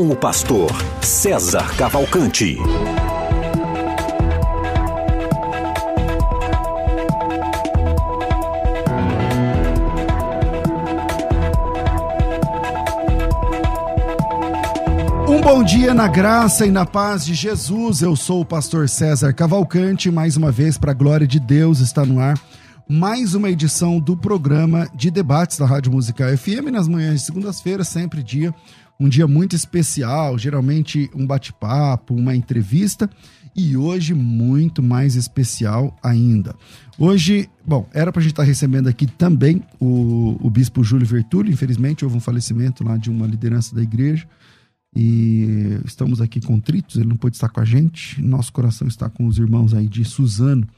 com o pastor César Cavalcante. Um bom dia na graça e na paz de Jesus. Eu sou o pastor César Cavalcante, mais uma vez para a glória de Deus está no ar mais uma edição do programa de debates da Rádio Musical FM nas manhãs de segundas-feiras, sempre dia um dia muito especial, geralmente um bate-papo, uma entrevista e hoje muito mais especial ainda. Hoje, bom, era para a gente estar tá recebendo aqui também o, o bispo Júlio Vertulli, infelizmente houve um falecimento lá de uma liderança da igreja e estamos aqui contritos, ele não pôde estar com a gente, nosso coração está com os irmãos aí de Suzano,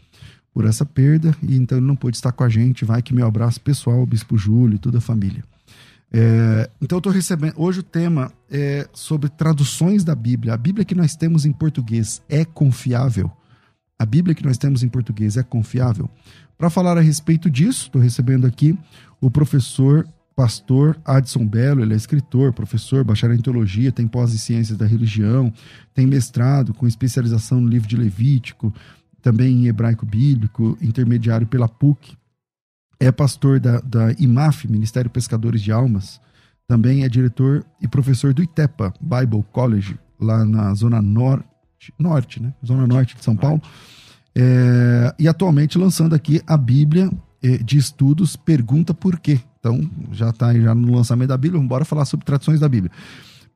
por essa perda, e então ele não pôde estar com a gente. Vai que meu abraço pessoal Bispo Júlio e toda a família. É, então eu estou recebendo. Hoje o tema é sobre traduções da Bíblia. A Bíblia que nós temos em português é confiável? A Bíblia que nós temos em português é confiável? Para falar a respeito disso, estou recebendo aqui o professor pastor Adson Belo, ele é escritor, professor, bacharel em teologia, tem pós em ciências da religião, tem mestrado com especialização no livro de Levítico, também em hebraico bíblico, intermediário pela PUC. É pastor da, da IMAF, Ministério Pescadores de Almas. Também é diretor e professor do ITEPA Bible College, lá na zona norte, norte né? Zona norte de São Paulo. É, e atualmente lançando aqui a Bíblia é, de Estudos Pergunta Por Quê. Então, já está já no lançamento da Bíblia, vamos embora falar sobre traduções da Bíblia.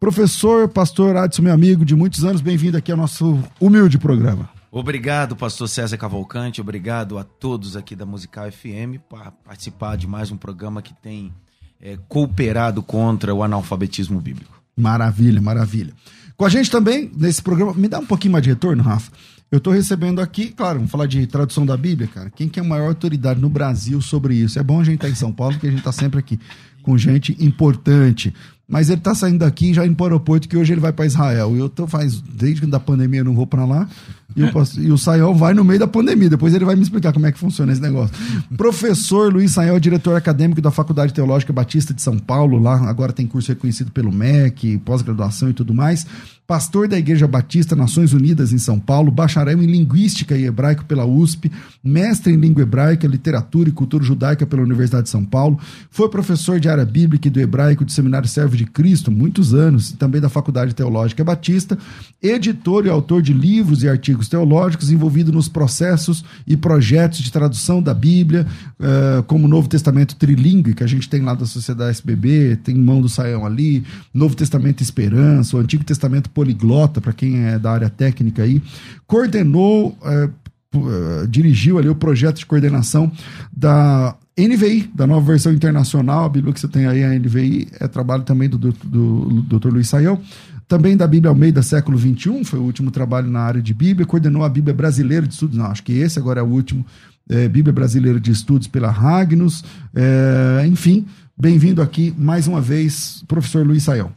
Professor, pastor Adson, meu amigo de muitos anos, bem-vindo aqui ao nosso humilde programa. Obrigado, pastor César Cavalcante. Obrigado a todos aqui da Musical FM por participar de mais um programa que tem é, cooperado contra o analfabetismo bíblico. Maravilha, maravilha. Com a gente também, nesse programa, me dá um pouquinho mais de retorno, Rafa. Eu estou recebendo aqui, claro, vamos falar de tradução da Bíblia, cara. Quem que é a maior autoridade no Brasil sobre isso? É bom a gente estar tá em São Paulo, porque a gente está sempre aqui com gente importante. Mas ele está saindo daqui já indo para o aeroporto, que hoje ele vai para Israel. Eu tô faz, desde da pandemia, eu não vou para lá. E, eu posso, e o Sayão vai no meio da pandemia. Depois ele vai me explicar como é que funciona esse negócio. Professor Luiz Sayão, diretor acadêmico da Faculdade Teológica Batista de São Paulo. Lá agora tem curso reconhecido pelo MEC, pós-graduação e tudo mais pastor da Igreja Batista Nações Unidas em São Paulo, bacharel em Linguística e Hebraico pela USP, mestre em Língua Hebraica, Literatura e Cultura Judaica pela Universidade de São Paulo, foi professor de área bíblica e do hebraico do Seminário Servo de Cristo, muitos anos, e também da Faculdade Teológica Batista, editor e autor de livros e artigos teológicos envolvido nos processos e projetos de tradução da Bíblia, uh, como o Novo Testamento Trilingue, que a gente tem lá da Sociedade SBB, tem Mão do Saião ali, Novo Testamento Esperança, o Antigo Testamento poliglota, para quem é da área técnica aí, coordenou, é, é, dirigiu ali o projeto de coordenação da NVI, da nova versão internacional, a Bíblia que você tem aí, a NVI, é trabalho também do, do, do Dr. Luiz Saião, também da Bíblia Almeida século XXI, foi o último trabalho na área de Bíblia, coordenou a Bíblia Brasileira de Estudos, não, acho que esse agora é o último, é, Bíblia Brasileira de Estudos pela Ragnos, é, enfim, bem-vindo aqui mais uma vez, professor Luiz Saião.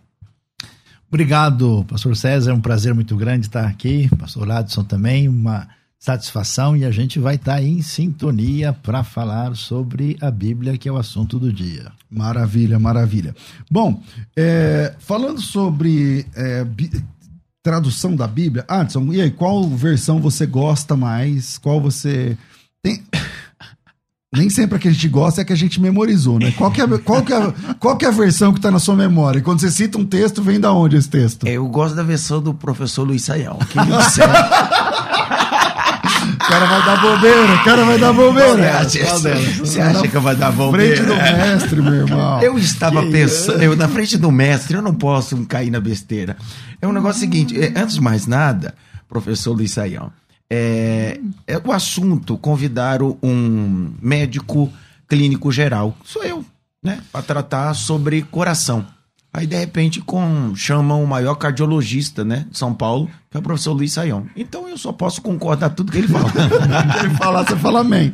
Obrigado, pastor César. É um prazer muito grande estar aqui. Pastor Ladson também, uma satisfação e a gente vai estar em sintonia para falar sobre a Bíblia, que é o assunto do dia. Maravilha, maravilha. Bom, é, falando sobre é, tradução da Bíblia, Adson, e aí, qual versão você gosta mais? Qual você tem? Nem sempre a que a gente gosta é a que a gente memorizou, né? Qual que é, qual que é, qual que é a versão que está na sua memória? Quando você cita um texto, vem da onde esse texto? Eu gosto da versão do professor Luiz Saião. Que ele o cara vai dar bobeira, o cara vai dar bobeira. Você acha, você acha que vai dar bobeira? Frente do mestre, meu irmão. Eu estava que pensando, eu na frente do mestre, eu não posso cair na besteira. É um negócio seguinte, é, antes de mais nada, professor Luiz Saião, é, é o assunto convidaram um médico clínico geral, sou eu, né, para tratar sobre coração. Aí, de repente, com, chamam o maior cardiologista né, de São Paulo, que é o professor Luiz Saião. Então eu só posso concordar tudo que ele fala. ele falar, você fala amém.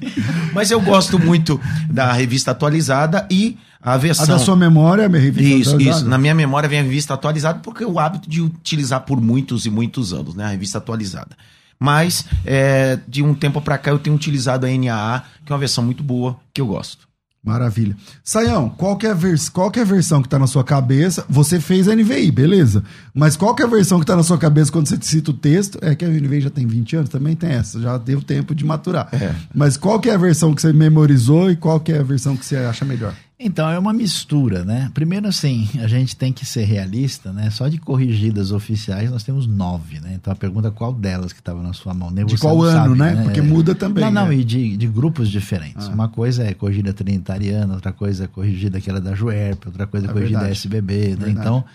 Mas eu gosto muito da revista atualizada e a versão. A da sua memória, a minha revista Isso, atualizada? isso. Na minha memória vem a revista atualizada, porque o hábito de utilizar por muitos e muitos anos, né? A revista atualizada. Mas, é, de um tempo para cá, eu tenho utilizado a NAA, que é uma versão muito boa, que eu gosto. Maravilha. Saião, qual que, é a vers qual que é a versão que tá na sua cabeça? Você fez a NVI, beleza. Mas qual que é a versão que tá na sua cabeça quando você cita o texto? É que a NVI já tem 20 anos, também tem essa, já deu tempo de maturar. É. Mas qual que é a versão que você memorizou e qual que é a versão que você acha melhor? Então, é uma mistura, né? Primeiro, assim, a gente tem que ser realista, né? Só de corrigidas oficiais nós temos nove, né? Então, a pergunta é qual delas que estava na sua mão. Nem De você qual ano, sabe, né? Porque muda também, Não, não, né? e de, de grupos diferentes. Ah. Uma coisa é corrigida trinitariana, outra coisa é corrigida aquela da Juerp, outra coisa é É corrigida verdade. SBB, né? Verdade. Então,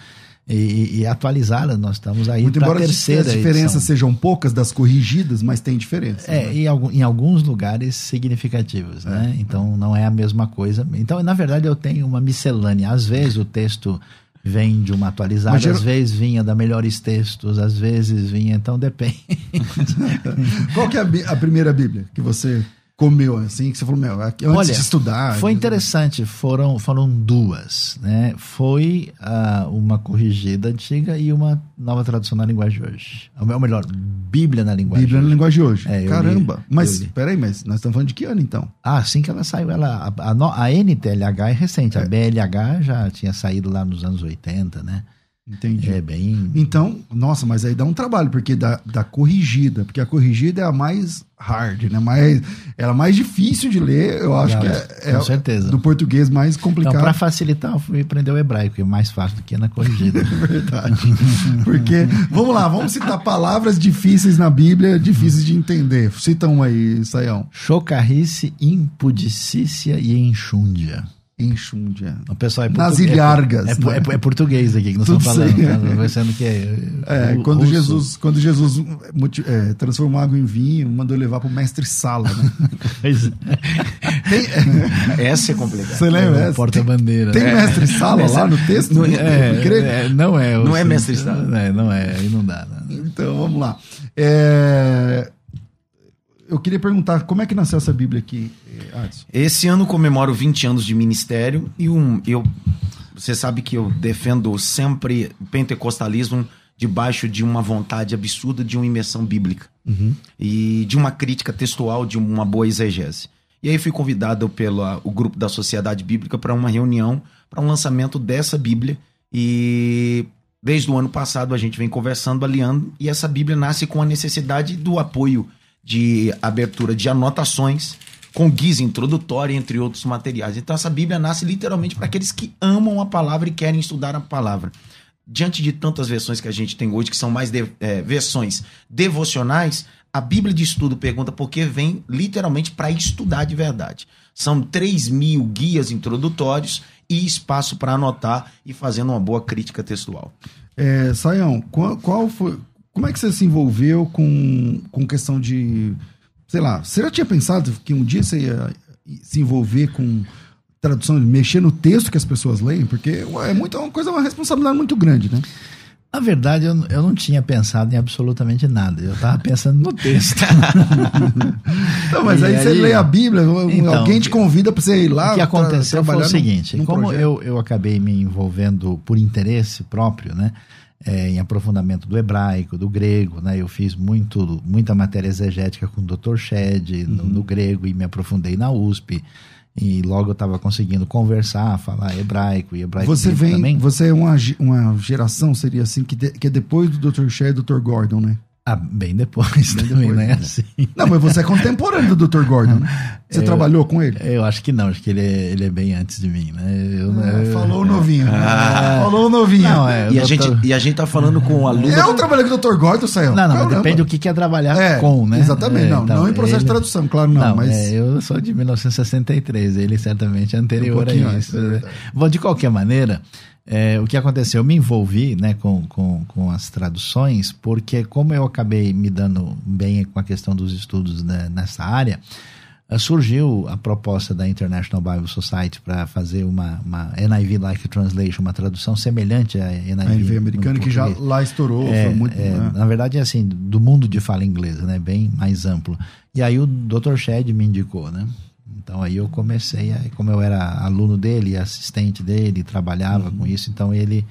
e, e atualizada, nós estamos aí Muito para a embora terceira as diferenças edição. sejam poucas das corrigidas, mas tem diferença. É, né? em, algum- em alguns lugares significativos, né? Então não é a mesma coisa. Então, na verdade, eu tenho uma miscelânea. Às vezes o texto vem de uma atualizada, Mas às vezes vinha da melhores textos, às vezes vinha, então depende. Qual que é a, a primeira Bíblia que você comeu assim, que você falou, meu, aqui- antes Olha, de estudar? Foi interessante, foram, foram duas, né? Foi ah, uma corrigida antiga e uma nova tradução na linguagem de hoje. Ou melhor, Bíblia na linguagem Bíblia de na hoje. linguagem de hoje. É, Caramba. li, mas, peraí, mas nós estamos falando de que ano então? Ah, assim que ela saiu, ela, a, a, a NTLH é recente, a BLH já tinha saído lá nos anos 80, né? Entendi. É bem. Então, nossa, mas aí dá um trabalho, porque da, da corrigida, porque a corrigida é a mais hard, né? Mais, ela é mais difícil de ler, eu acho Já, que é, com é certeza. do português mais Então, complicado. para facilitar, eu fui aprender o hebraico, que é mais fácil do que na corrigida. Verdade. Porque, vamos lá, vamos citar palavras difíceis na Bíblia, difíceis de entender. Cita uma aí, Saião. Chocarrice, impudicícia e enxúndia. Enxúndia. O pessoal é Nas português. ilhargas, É, né? é- é português aqui que nós Tudo estamos falando. Tá? Sendo que é, É, ru- quando russo. Jesus, quando Jesus é, transformou água em vinho, mandou levar pro mestre Sala, né? É. Tem- Essa é complicada. Você lembra? essa? Porta-bandeira. Tem É. mestre Sala lá no texto? Não é- É, é, não é. Não é o- mestre Sala. Não é, não é, aí não dá. Não. Então, vamos lá. É, Eu queria perguntar, como é que nasceu essa Bíblia aqui, eh, Adson? Esse ano comemoro 20 anos de ministério e um, eu, você sabe que eu defendo sempre o pentecostalismo debaixo de uma vontade absurda de uma imersão bíblica e de uma crítica textual, de uma boa exegese. E aí fui convidado pelo o grupo da Sociedade Bíblica para uma reunião, para um lançamento dessa Bíblia e desde o ano passado a gente vem conversando, aliando e essa Bíblia nasce com a necessidade do apoio de abertura de anotações com guisa introdutória, entre outros materiais. Então essa Bíblia nasce literalmente para aqueles que amam a palavra e querem estudar a palavra. Diante de tantas versões que a gente tem hoje, que são mais de- eh, versões devocionais, a Bíblia de Estudo pergunta porque vem literalmente para estudar de verdade. São 3 mil guias introdutórios e espaço para anotar e fazendo uma boa crítica textual. É, qual, qual foi. Como é que você se envolveu com, com questão de. Sei lá, você já tinha pensado que um dia você ia se envolver com tradução, mexer no texto que as pessoas leem? Porque ué, é, muito, é uma coisa, uma responsabilidade muito grande, né? Na verdade, eu, eu não tinha pensado em absolutamente nada. Eu estava pensando no texto. Então, mas E aí, você aí- lê a Bíblia, Então, alguém te convida para você ir lá. o que aconteceu foi o seguinte: como projeto. eu, eu acabei me envolvendo por interesse próprio, né? É, em aprofundamento do hebraico, do grego, né? Eu fiz muito, muita matéria exegética com o Dr. Shed no, Uhum. no grego e me aprofundei na USP. E logo eu estava conseguindo conversar, falar hebraico e hebraico Você vem, também. você é uma, uma geração, seria assim, que, de- que é depois do Dr. Shea e do Dr. Gordon, né? Ah, bem depois Bem também, depois, né? né? Assim. Não, mas você é contemporâneo do Dr. Gordon, né? Você trabalhou com ele? Eu acho que não, acho que ele é, ele é bem antes de mim, né? Eu, Ah, eu- falou o novinho. Ah. Falou o novinho. Não, é, E eu a, gente, e a gente tá falando com o aluno. Eu trabalhei com o Dr. Gordon, saiu. Não, não, mas depende do que quer trabalhar É, com, né? exatamente, É, não, não em processo de tradução, claro, não, mas- é, eu sou de 1963, ele certamente é anterior Um a isso. antes, é né? Bom, de qualquer maneira, é, o que aconteceu? Eu me envolvi né, com, com, com as traduções, porque como eu acabei me dando bem com a questão dos estudos né, nessa área, eh, surgiu a proposta da International Bible Society para fazer uma, uma NIV Like Translation, uma tradução semelhante à NIV, A NV americana que já lá estourou, É, foi muito. é, né? Na verdade, é assim, do mundo de fala inglesa, né? Bem mais amplo. E aí o Dr. Shed me indicou, né? Então aí eu comecei, aí, como eu era aluno dele, assistente dele, trabalhava Uhum. com isso, então ele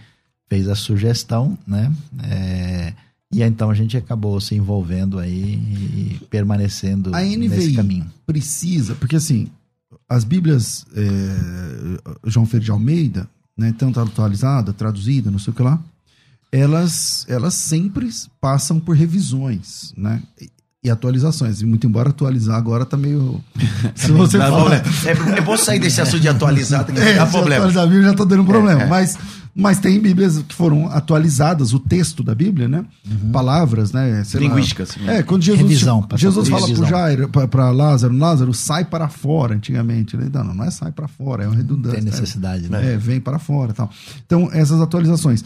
fez a sugestão, né? É, e então a gente acabou se envolvendo aí e permanecendo A NVI nesse caminho. precisa, porque assim, as Bíblias é, João Ferreira de Almeida, né, tanto atualizada, traduzida, não sei o que lá, elas, elas sempre passam por revisões, né? E, atualizações. E muito embora atualizar agora tá meio. Se você Dá falar, problema. É, é bom sair desse assunto de atualizado, que é, dá se problema. atualizar a Bíblia já tá dando problema. É, é. Mas, mas tem Bíblias que foram atualizadas, o texto da Bíblia, né? Palavras, né? sei lá. Linguísticas. É, quando Jesus, Revisão, Jesus fala revisão. pro Jairo, pra, pra Lázaro, Lázaro, sai para fora, antigamente. Ele, não, não é sai para fora, é uma redundância. Tem né? necessidade, né? É, vem para fora tal. Então, essas atualizações.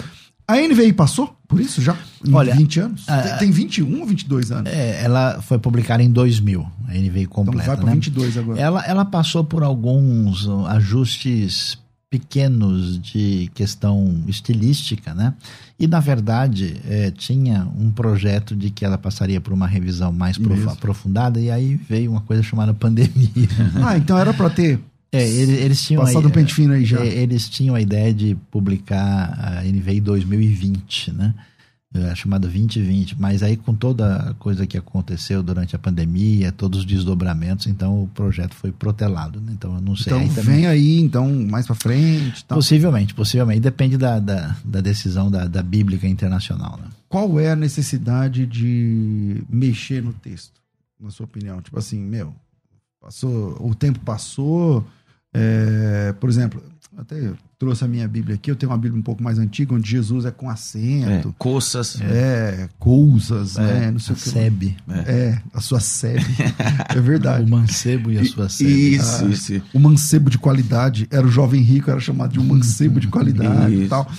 A NVI passou por isso já? Em Olha, 20 anos? a- tem, tem 21 ou 22 anos? É, ela foi publicada em 2000, a NVI então completa, vai para né? 22 agora. Ela, ela passou por alguns ajustes pequenos de questão estilística, né? E, na verdade, eh, tinha um projeto de que ela passaria por uma revisão mais Mesmo. aprofundada, e aí veio uma coisa chamada pandemia. Ah, então era para ter É, ele- eles, tinham passado a, um pente fino aí já. é, eles tinham a ideia de publicar a NVI 2020, né? É, chamada 2020, mas aí com toda a coisa que aconteceu durante a pandemia, todos os desdobramentos, então o projeto foi protelado, né? Então eu não sei. Então aí também- vem aí, então, mais para frente. Tal. Possivelmente, possivelmente. Depende da, da, da decisão da, da Bíblica Internacional, né? Qual é a necessidade de mexer no texto, na sua opinião? Tipo assim, meu, passou, o tempo passou. É, por exemplo, até trouxe a minha Bíblia aqui, eu tenho uma Bíblia um pouco mais antiga, onde Jesus é com É, acento, coças. é, coisas, né? Não sei A o que. SEB, É, a sua sebe. é verdade. o mancebo e a sua SEB. Isso, isso. O mancebo de qualidade. Era o jovem rico, era chamado de um mancebo de qualidade e Isso. tal.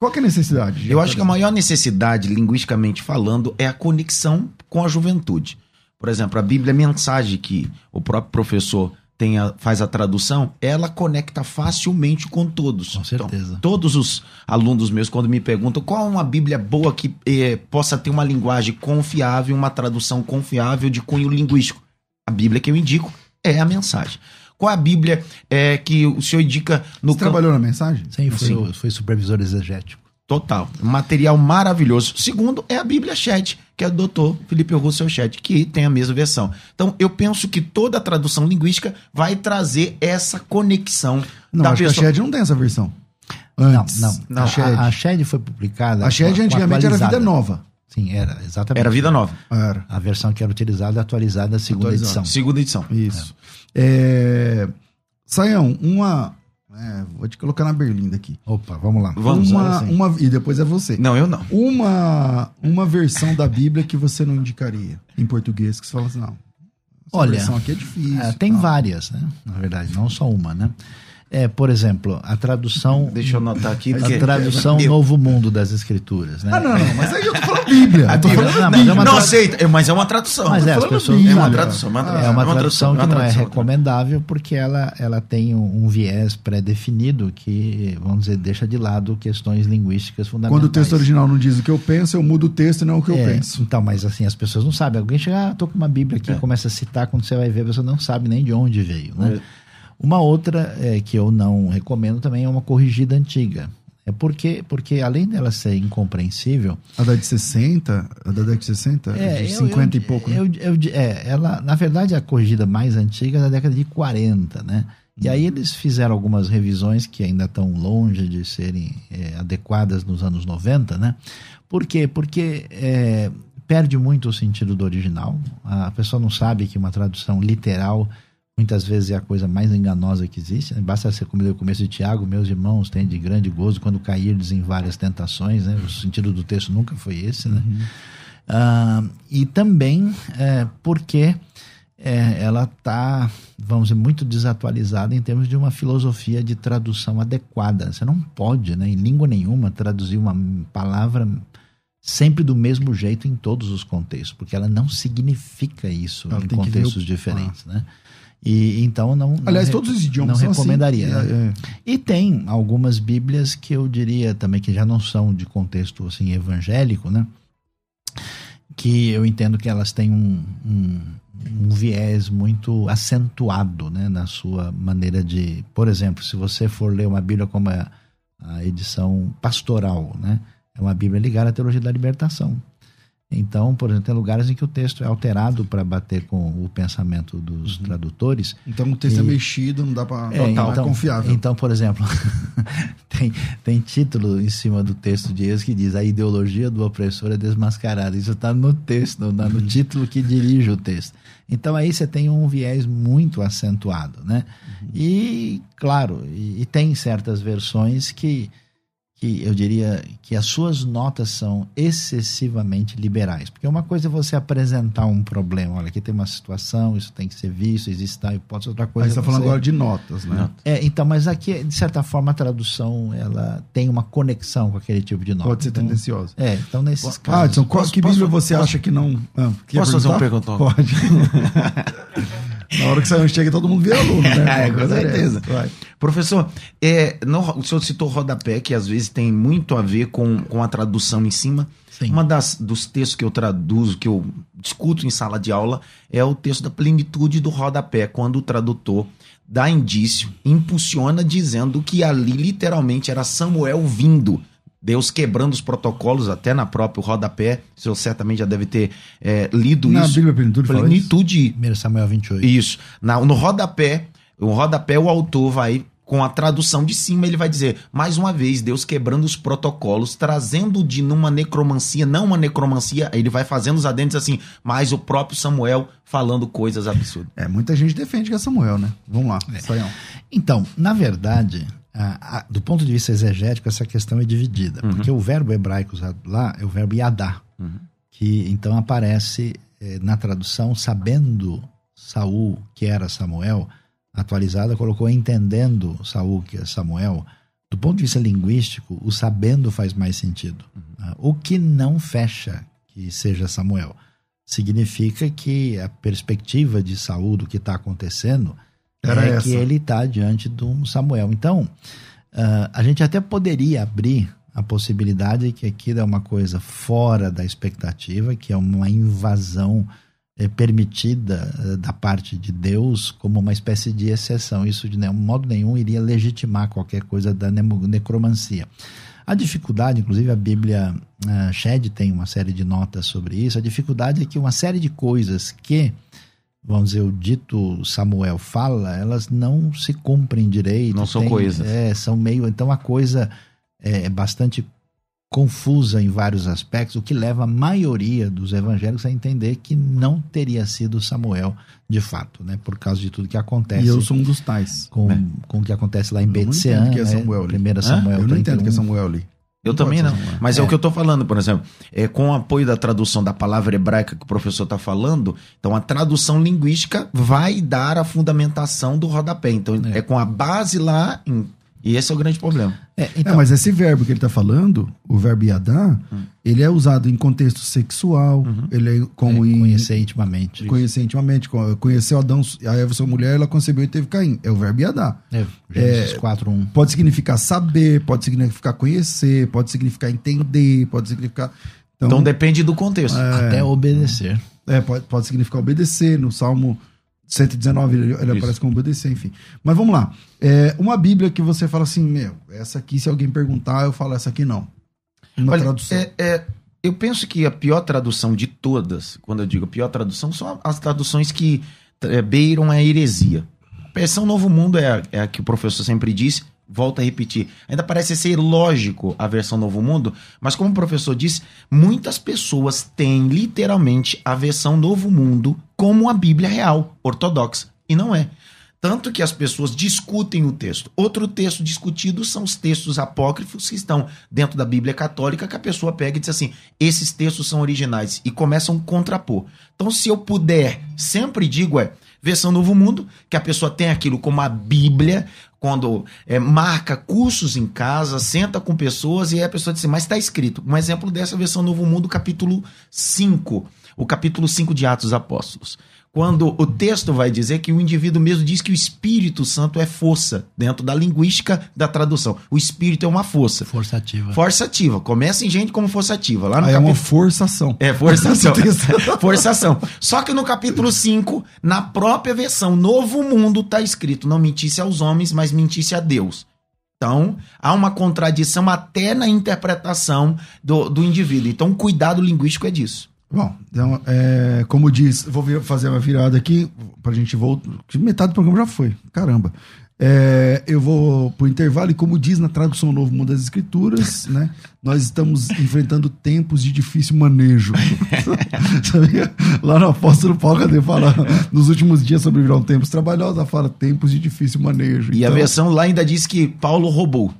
Qual que é a necessidade? de Eu acho que a maior necessidade, linguisticamente falando, é a conexão com a juventude. Por exemplo, a Bíblia Mensagem, que o próprio professor tem a- faz a tradução, ela conecta facilmente com todos. Com certeza. Então, todos os alunos meus, quando me perguntam qual é uma Bíblia boa que eh, possa ter uma linguagem confiável, uma tradução confiável de cunho linguístico, a Bíblia que eu indico é a mensagem. Qual é a Bíblia eh, que o senhor indica no Você campo- trabalhou na mensagem? Sim, foi, Sim. foi supervisor exegético. Total. Material maravilhoso. Segundo é a Bíblia Chat, que é do doutor Felipe Russell Chat, que tem a mesma versão. Então, eu penso que toda a tradução linguística vai trazer essa conexão Não, da acho que pessoa. a Shed não tem essa versão. Não, Antes. não. A A, Shed, a Shed foi publicada. a Shed com- com antigamente era Vida. Nova. Sim, era, exatamente. Era Vida Nova. Era. A versão que era utilizada é atualizada a segunda Atualizada. edição. Segunda edição. Isso. É... Saião, uma. É, vou te colocar na berlinda aqui. Opa, vamos lá. Vamos, uma, agora sim. uma, e depois é você. Não, eu não. Uma, uma versão da Bíblia que você não indicaria em português, que você fala assim, não. Olha, versão aqui é difícil. É, tem tal. várias, né? Na verdade, não só uma, né? É, por exemplo, a tradução. Deixa eu anotar aqui. porque- A tradução Eu- Novo Mundo das Escrituras, né? Ah, não, não, mas aí eu tô falando Bíblia. A tô Bíblia. falando Não, Bíblia. mas é uma não aceita, é, mas é uma tradução. Mas é, as pessoas. Bíblia. É uma tradução, uma tradução. É uma tradução que não é tradução. recomendável porque ela, ela tem um, um viés pré-definido que, vamos dizer, deixa de lado questões linguísticas fundamentais. Quando o texto original não diz o que eu penso, eu mudo o texto e não o que eu É, penso. Então, mas assim, as pessoas não sabem. Alguém chega, ah, tô com uma Bíblia aqui, começa a citar, quando você vai ver, você não sabe nem de onde veio, né? Uma outra é, que eu não recomendo também é uma corrigida antiga. É porque, porque além dela ser incompreensível, A da de 60, a da década de 60, é, de eu- 50 eu- e pouco, né? eu- eu- é, ela, na verdade, a corrigida mais antiga é da década de 40, né? E aí eles fizeram algumas revisões que ainda estão longe de serem é, adequadas nos anos 90, né? Por quê? Porque é, perde muito o sentido do original. A pessoa não sabe que uma tradução literal muitas vezes é a coisa mais enganosa que existe. né? Basta você comer o começo de Tiago, meus irmãos têm de grande gozo quando cairdes em várias tentações, né? O sentido do texto nunca foi esse, né? Ah, e também é, porque é, ela está, vamos dizer, muito desatualizada em termos de uma filosofia de tradução adequada. Você não pode, né, em língua nenhuma, traduzir uma palavra sempre do mesmo jeito em todos os contextos, porque ela não significa isso Ela em ver contextos diferentes, né? E então não. não Aliás, re- todos os idiomas não assim. recomendaria. né? É, é. E tem algumas Bíblias que eu diria também que já não são de contexto assim evangélico, né? Que eu entendo que elas têm um, um, um viés muito acentuado, né, na sua maneira de, por exemplo, se você for ler uma Bíblia como a, a edição pastoral, né, é uma Bíblia ligada à teologia da libertação. Então, por exemplo, tem lugares em que o texto é alterado para bater com o pensamento dos tradutores. Então o texto é E- mexido, não dá pra. É, é então, confiável. Então, por exemplo, tem, tem título em cima do texto de Êxodo que diz a ideologia do opressor é desmascarada. Isso está no texto, no, no título que dirige o texto. Então aí você tem um viés muito acentuado, né? E, claro, e, e tem certas versões que, que eu diria que as suas notas são excessivamente liberais. Porque uma coisa é você apresentar um problema. Olha, aqui tem uma situação, isso tem que ser visto, existe tal hipótese. Outra coisa Mas você é tá falando agora de notas, né? é, então, mas aqui, de certa forma, a tradução ela tem uma conexão com aquele tipo de nota. Pode ser então, tendenciosa. É, então nesses Ah, casos. Edson, qual, Posso- que posso- Bíblia você posso- acha que não. Ah, quer Posso fazer uma perguntar? pergunta? Pode. Na hora que você chega, todo mundo vira aluno, né? É, com certeza. Professor, é, no- o senhor citou rodapé, que às vezes tem muito a ver com, com a tradução em cima. Sim. Uma das dos textos que eu traduzo, que eu discuto em sala de aula, é o texto da plenitude do rodapé, quando o tradutor dá indício, impulsiona dizendo que ali literalmente era Samuel vindo. Deus quebrando os protocolos, até na própria rodapé. O senhor certamente já deve ter é, lido Na isso. Bíblia Plenitude fala isso? Plenitude 1 Samuel 28. isso. Na- no rodapé, o rodapé, o autor vai, com a tradução de cima, ele vai dizer, mais uma vez, Deus quebrando os protocolos, trazendo de numa necromancia, não uma necromancia, ele vai fazendo os adentes assim, mas o próprio Samuel falando coisas absurdas. É, muita gente defende que é Samuel, né? Vamos lá, Saião. Então, na verdade, a- a- do ponto de vista exegético, essa questão é dividida. Porque o verbo hebraico usado lá é o verbo yadá, que então aparece eh, na tradução sabendo Saul que era Samuel, atualizada colocou entendendo Saul que é Samuel. Do ponto de vista linguístico, o sabendo faz mais sentido. Ah, O que não fecha que seja Samuel significa que a perspectiva de Saul do que está acontecendo Era é essa. que ele está diante de um Samuel. Então, ah, a gente até poderia abrir a possibilidade que aquilo é uma coisa fora da expectativa, que é uma invasão eh, permitida eh, da parte de Deus como uma espécie de exceção. Isso de nenhum modo nenhum iria legitimar qualquer coisa da necromancia. A dificuldade, inclusive a Bíblia uh, Shed tem uma série de notas sobre isso, a dificuldade é que uma série de coisas que vamos dizer, o dito Samuel fala, elas não se cumprem direito. Não são tem- coisas. É, são meio. Então a coisa é bastante confusa em vários aspectos, o que leva a maioria dos evangélicos a entender que não teria sido Samuel de fato, né? Por causa de tudo que acontece. E eu sou um dos tais. com, É. com o que acontece lá em Eu não Betsean, entendo que é né? Samuel ali. Primeira? Samuel eu não entendo 31. que é Samuel ali. Eu Não também não. Mas é. É. o que eu tô falando, por exemplo. É, com o apoio da tradução da palavra hebraica que o professor está falando, então a tradução linguística vai dar a fundamentação do rodapé. Então é, É. com a base lá, em- e esse é o grande problema. É, então, é, mas esse verbo que ele está falando, o verbo yadá, Hum. ele é usado em contexto sexual, ele é como é, em conhecer intimamente. conhecer intimamente, co- conheceu Adão, a Eva, sua mulher, ela concebeu e teve Caim. É o verbo yadá. É, Gênesis 4.1. Pode significar saber, pode significar conhecer, pode significar entender, pode significar. Então, Então, depende do contexto. Até obedecer. é, pode, pode significar obedecer. No Salmo 119 ele, ele aparece como obedecer, enfim. Mas vamos lá. É, uma Bíblia que você fala assim, meu, essa aqui, se alguém perguntar, eu falo essa aqui não. Uma Olha, tradução. é- é, eu penso que a pior tradução de todas, quando eu digo pior tradução, são as traduções que é, beiram a heresia. A versão Novo Mundo é a, é a que o professor sempre disse, volta a repetir. Ainda parece ser lógico a versão Novo Mundo, mas como o professor disse, muitas pessoas têm literalmente a versão Novo Mundo como a Bíblia real, ortodoxa, e não é. Tanto que as pessoas discutem o texto. Outro texto discutido são os textos apócrifos que estão dentro da Bíblia católica, que a pessoa pega e diz assim: esses textos são originais e começam a contrapor. Então, se eu puder, sempre digo é versão Novo Mundo, que a pessoa tem aquilo como a Bíblia, quando é, marca cursos em casa, senta com pessoas e a pessoa diz assim, mas está escrito. Um exemplo dessa versão Novo Mundo, capítulo 5. o capítulo 5 de Atos dos Apóstolos. Quando o texto vai dizer que o indivíduo mesmo diz que o Espírito Santo é força, dentro da linguística da tradução. O Espírito é uma força. Força ativa. Força ativa. Começa em gente como força ativa. Lá no Aí é uma capítulo... forçação. É, forçação. forçação. Só que no capítulo 5, na própria versão Novo Mundo, tá escrito: não mentisse aos homens, mas mentisse a Deus. Então, há uma contradição até na interpretação do, do indivíduo. Então, o cuidado linguístico é disso. Bom, então, é, como diz, vou fazer uma virada aqui pra gente voltar. Metade do programa já foi. Caramba. É, eu vou pro intervalo e como diz na tradução Novo Mundo das Escrituras, né? Nós estamos enfrentando tempos de difícil manejo. Sabia? Lá no apóstolo Paulo, cadê? Fala nos últimos dias sobrevirão tempos trabalhosos, fala tempos de difícil manejo. E a Então- versão lá ainda diz que Paulo roubou.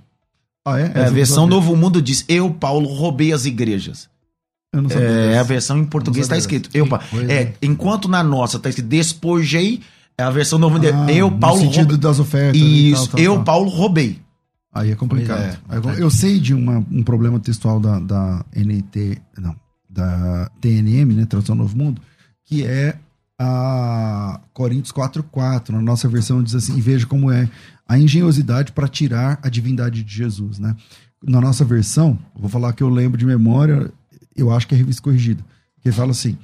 Ah, é? É, a eu versão. Novo Mundo diz: Eu, Paulo, roubei as igrejas. Eu não sabia É, dessa. a versão em português está escrito. Eu, Pa- coisa. é, enquanto na nossa está escrito despojei, é a versão Novo Mundo. é, Ah, eu, no Paulo, sentido roubei. das ofertas. Isso, tal, tal, eu, tal. Paulo, roubei. Aí é complicado. É, Aí eu- sei de uma- um problema textual da, da NT, não, da TNM, né, Tradução Novo Mundo, que é a Coríntios 4.4, na nossa versão diz assim, e veja como é a engenhosidade para tirar a divindade de Jesus, né? Na nossa versão, vou falar que eu lembro de memória, eu acho que é revista corrigida, que fala assim,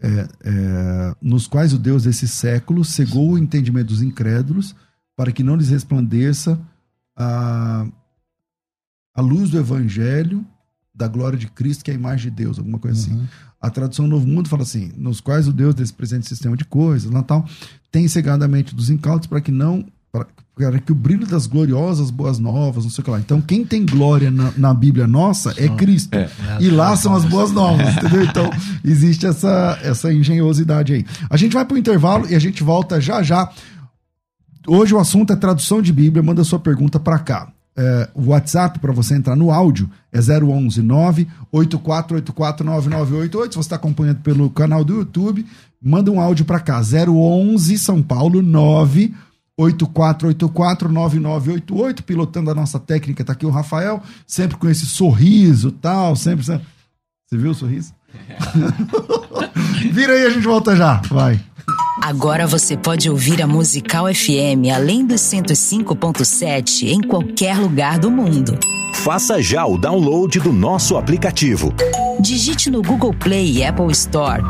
é, é, nos quais o Deus desse século cegou o entendimento dos incrédulos para que não lhes resplandeça a, a luz do evangelho da glória de Cristo, que é a imagem de Deus, alguma coisa assim. A tradução Novo Mundo fala assim: nos quais o Deus desse presente sistema de coisas, Natal, tem cegado a mente dos incautos para que não. Para, que o brilho das gloriosas boas novas, não sei o que lá. Então, quem tem glória na, na Bíblia nossa é Cristo. E lá são as boas novas, entendeu? Então, existe essa, essa engenhosidade aí. A gente vai para o intervalo e a gente volta já já. Hoje o assunto é tradução de Bíblia. Manda sua pergunta para cá. É, o WhatsApp para você entrar no áudio é 011 984849988. Se você está acompanhando pelo canal do YouTube, manda um áudio para cá. 011 São Paulo 984849988. Pilotando a nossa técnica, tá aqui o Rafael, sempre com esse sorriso tal, sempre. sempre- Você viu o sorriso? Vira aí, a gente volta já. Vai. Agora você pode ouvir a Musical FM além dos 105.7 em qualquer lugar do mundo. Faça já o download do nosso aplicativo. Digite no Google Play e Apple Store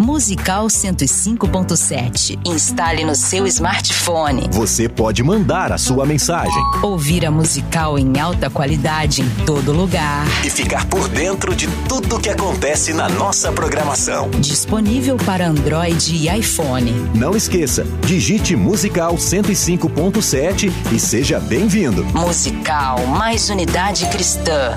Musical 105.7. Instale no seu smartphone. Você pode mandar a sua mensagem Ouvir a musical em alta qualidade em todo lugar. e ficar por dentro de tudo que acontece na nossa programação. Disponível para Android e iPhone. Não esqueça, digite Musical 105.7 e seja bem-vindo. Musical mais unidade cristã.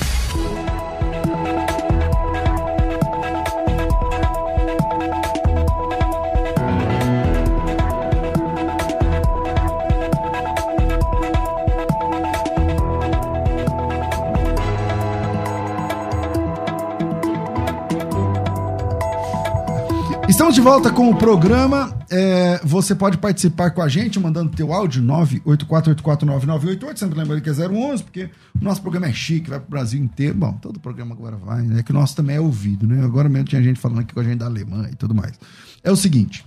Estamos de volta com o programa. É, você pode participar com a gente mandando teu áudio 984849988. Sempre lembrando que é 011, porque o nosso programa é chique, vai pro Brasil inteiro. Bom, todo programa agora vai, né? Que o nosso também é ouvido, né? Agora mesmo tinha gente falando aqui com a gente da Alemanha e tudo mais. É o seguinte.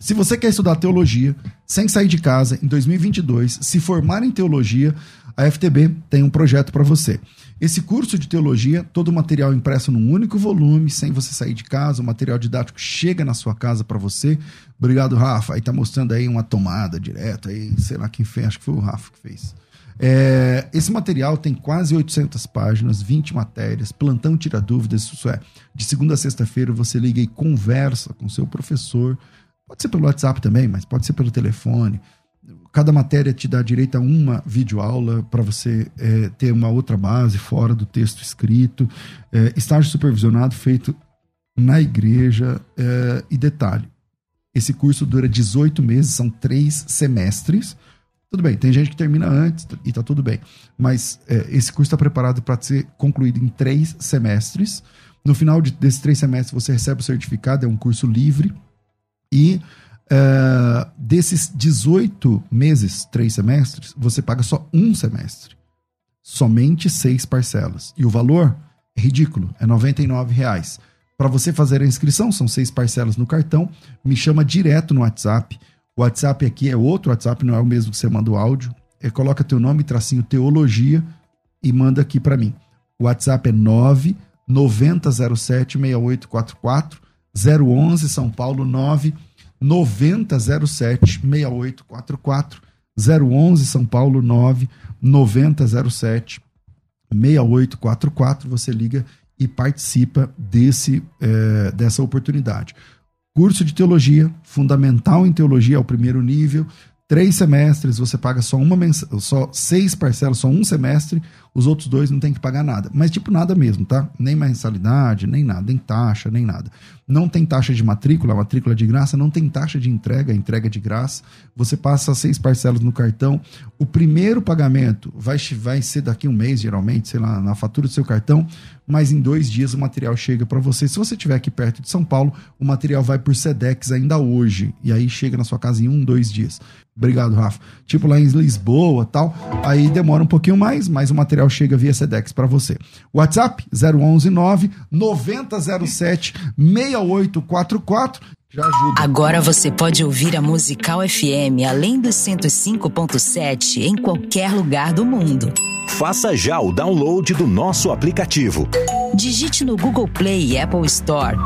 Se você quer estudar teologia sem sair de casa em 2022, se formar em teologia, a FTB tem um projeto para você. Esse curso de teologia, todo o material impresso num único volume, sem você sair de casa, o material didático chega na sua casa para você. Obrigado, Rafa. Aí tá mostrando aí uma tomada direto aí, sei lá quem fez, acho que foi o Rafa que fez. É, esse material tem quase 800 páginas, 20 matérias, plantão tira dúvidas, isso é, de segunda a sexta-feira você liga e conversa com seu professor, pode ser pelo WhatsApp também, mas pode ser pelo telefone. Cada matéria te dá direito a uma videoaula para você é, ter uma outra base fora do texto escrito. É, estágio supervisionado feito na igreja. é, e detalhe: esse curso dura 18 meses, são três semestres. Tudo bem, tem gente que termina antes e tá tudo bem. Mas é, esse curso está preparado para ser concluído em três semestres. No final de, desses três semestres, você recebe o certificado, é um curso livre. E uh, desses 18 meses, três semestres, você paga só um semestre. Somente seis parcelas. E o valor é ridículo, é R$ reais. Para você fazer a inscrição, são seis parcelas no cartão. Me chama direto no WhatsApp. O WhatsApp aqui é outro WhatsApp, não é o mesmo que você manda o áudio. É, coloca teu nome, tracinho teologia e manda aqui para mim. O WhatsApp é 9 9007 6844 011 São Paulo 9 9007 6844 011 São Paulo 9 9007 6844 você liga e participa desse é, dessa oportunidade. Curso de teologia, fundamental em teologia, é o primeiro nível. Três semestres, você paga só uma só seis parcelas, só um semestre, os outros dois não tem que pagar nada. Mas, tipo, nada mesmo, tá? Nem mensalidade, nem nada, nem taxa, nem nada. Não tem taxa de matrícula, matrícula de graça, não tem taxa de entrega, entrega de graça. Você passa seis parcelas no cartão. O primeiro pagamento vai, vai ser daqui um mês, geralmente, sei lá, na fatura do seu cartão, mas em dois dias o material chega para você. Se você estiver aqui perto de São Paulo, o material vai por Sedex ainda hoje. E aí chega na sua casa em um, dois dias. Obrigado, Rafa. Tipo lá em Lisboa tal. Aí demora um pouquinho mais, mas o material chega via Sedex para você. WhatsApp 011 9 9007 6844. Já ajuda. Agora você pode ouvir a Musical FM além dos 105.7 em qualquer lugar do mundo. Faça já o download do nosso aplicativo. Digite no Google Play e Apple Store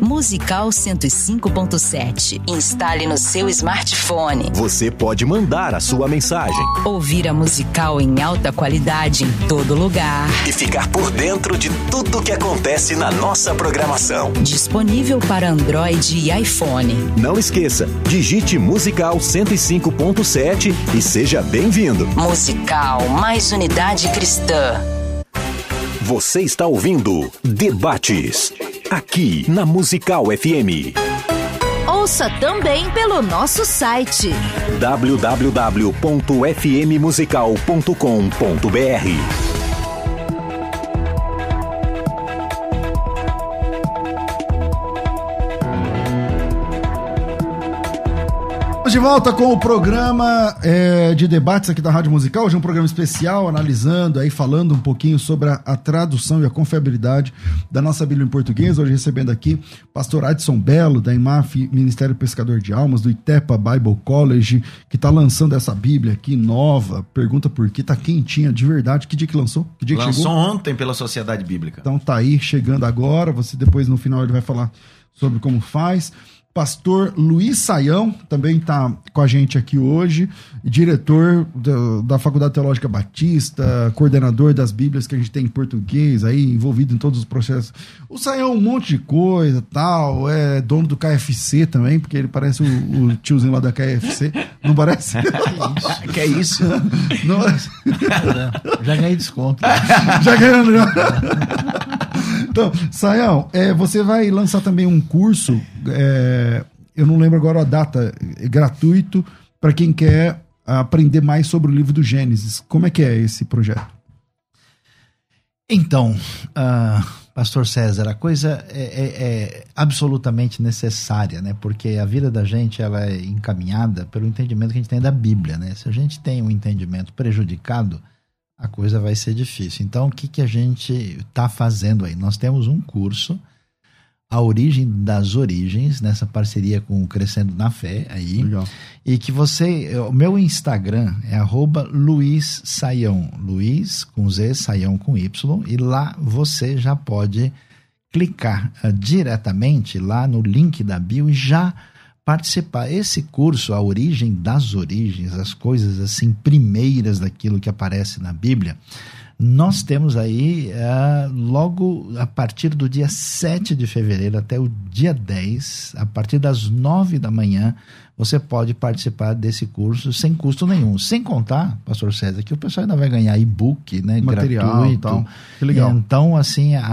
Musical 105.7. Instale no seu smartphone. Você pode mandar a sua mensagem. Ouvir a musical em alta qualidade em todo lugar. E ficar por dentro de tudo que acontece na nossa programação. Disponível para Android e iPhone. Não esqueça, digite Musical 105.7 e seja bem-vindo. Musical mais unidade cristã. Você está ouvindo Debates, aqui na Musical FM. Ouça também pelo nosso site www.fmmusical.com.br. de volta com o programa é, de debates aqui da Rádio Musical. Hoje é um programa especial, analisando aí, falando um pouquinho sobre a, a, tradução e a confiabilidade da nossa Bíblia em português. Hoje recebendo aqui pastor Adson Belo, da IMAF, Ministério Pescador de Almas, do Itepa Bible College, que está lançando essa Bíblia aqui nova. Pergunta por quê, tá quentinha de verdade. Que dia que lançou? Que dia lançou que ontem pela Sociedade Bíblica. Então tá aí, chegando agora. Você depois no final ele vai falar sobre como faz. Pastor Luiz Saião também está com a gente aqui hoje, diretor da, da, Faculdade Teológica Batista, coordenador das Bíblias que a gente tem em português, aí envolvido em todos os processos. O Saião um monte de coisa, tal, é dono do KFC também, porque ele parece o, o tiozinho lá da KFC, não parece? que é isso? Não, já ganhei desconto. já ganhou. Então, Saião, é, você vai lançar também um curso, é, eu não lembro agora a data, é gratuito, para quem quer aprender mais sobre o livro do Gênesis. Como é que é esse projeto? Então, uh, Pastor César, a coisa é, é, é, absolutamente necessária, né? Porque a vida da gente ela é encaminhada pelo entendimento que a gente tem da Bíblia, né? Se a gente tem um entendimento prejudicado, a coisa vai ser difícil. Então, o que, que a gente está fazendo aí? Nós temos um curso, A Origem das Origens, nessa parceria com o Crescendo na Fé aí. Legal. E que você. O meu Instagram é Luiz Saião. Luiz com Z, Saião com Y. E lá você já pode clicar uh, diretamente lá no link da bio e já participar. Esse curso, a origem das origens, as coisas assim primeiras daquilo que aparece na Bíblia, nós temos aí uh, logo a partir do dia 7 de fevereiro até o dia 10, a partir das 9 da manhã, você pode participar desse curso sem custo nenhum. Sem contar, pastor César, que o pessoal ainda vai ganhar e-book, né? Material gratuito. tal. Que legal. Então, assim, a,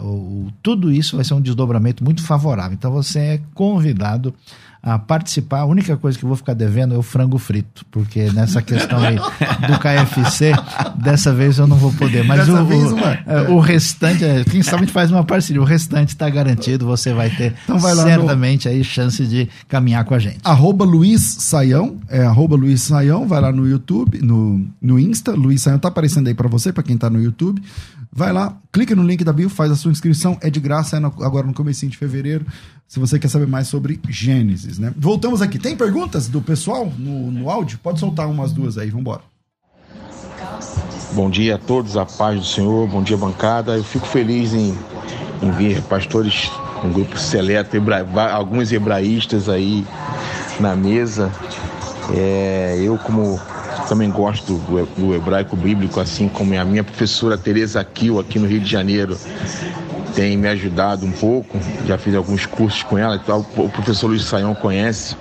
a- o- tudo isso vai ser um desdobramento muito favorável. Então, você é convidado a participar. A única coisa que eu vou ficar devendo é o frango frito, porque nessa questão aí do KFC, dessa vez eu não vou poder. Mas o, vez o, é, o restante, é, quem sabe a gente faz uma parceria. O restante está garantido, você vai ter Então vai lá no- certamente aí chance de caminhar com a gente. Arroba Luiz Saião, é arroba Luiz Saião, vai lá no YouTube, no, no Insta, Luiz Saião tá aparecendo aí pra você, pra quem tá no YouTube. Vai lá, clica no link da bio, faz a sua inscrição, é de graça, é no- agora no comecinho de fevereiro, se você quer saber mais sobre Gênesis, né? Voltamos aqui, tem perguntas do pessoal no, no áudio? Pode soltar umas duas aí, vambora. Bom dia a todos, a paz do Senhor, bom dia bancada. Eu fico feliz em, em ver pastores, um grupo seleto, hebra- alguns hebraístas aí na mesa. É, eu, como também gosto do, do hebraico bíblico, assim como a minha professora Teresa Kiel aqui no Rio de Janeiro tem me ajudado um pouco, já fiz alguns cursos com ela e tal, o professor Luiz Saião conhece.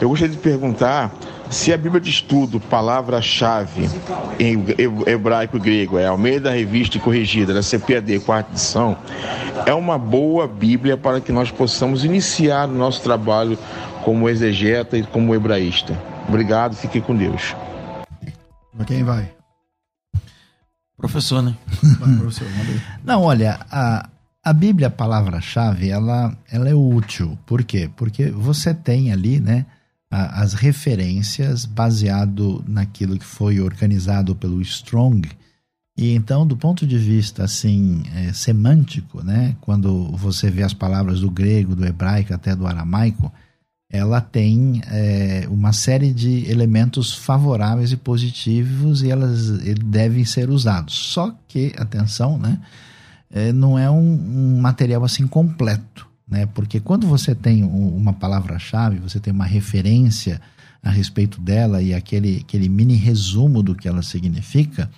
Eu gostaria de perguntar se a Bíblia de Estudo, palavra-chave em he- hebraico e grego, é Almeida Revista e Corrigida, da CPAD, quarta edição, é uma boa Bíblia para que nós possamos iniciar o nosso trabalho como exegeta e como hebraísta. Obrigado, fique com Deus. Pra quem vai? Professor, né? Vai, professor. Não, olha, a, a Bíblia, a palavra-chave, ela, ela é útil. Por quê? Porque você tem ali, né, a- as referências baseado naquilo que foi organizado pelo Strong. E então, do ponto de vista assim é, semântico, né, quando você vê as palavras do grego, do hebraico, até do aramaico, ela tem é, uma série de elementos favoráveis e positivos e elas devem ser usados. Só que, atenção, né? é, não é um, um material assim completo, né? Porque quando você tem um- uma palavra-chave, você tem uma referência a respeito dela e aquele, aquele mini resumo do que ela significa.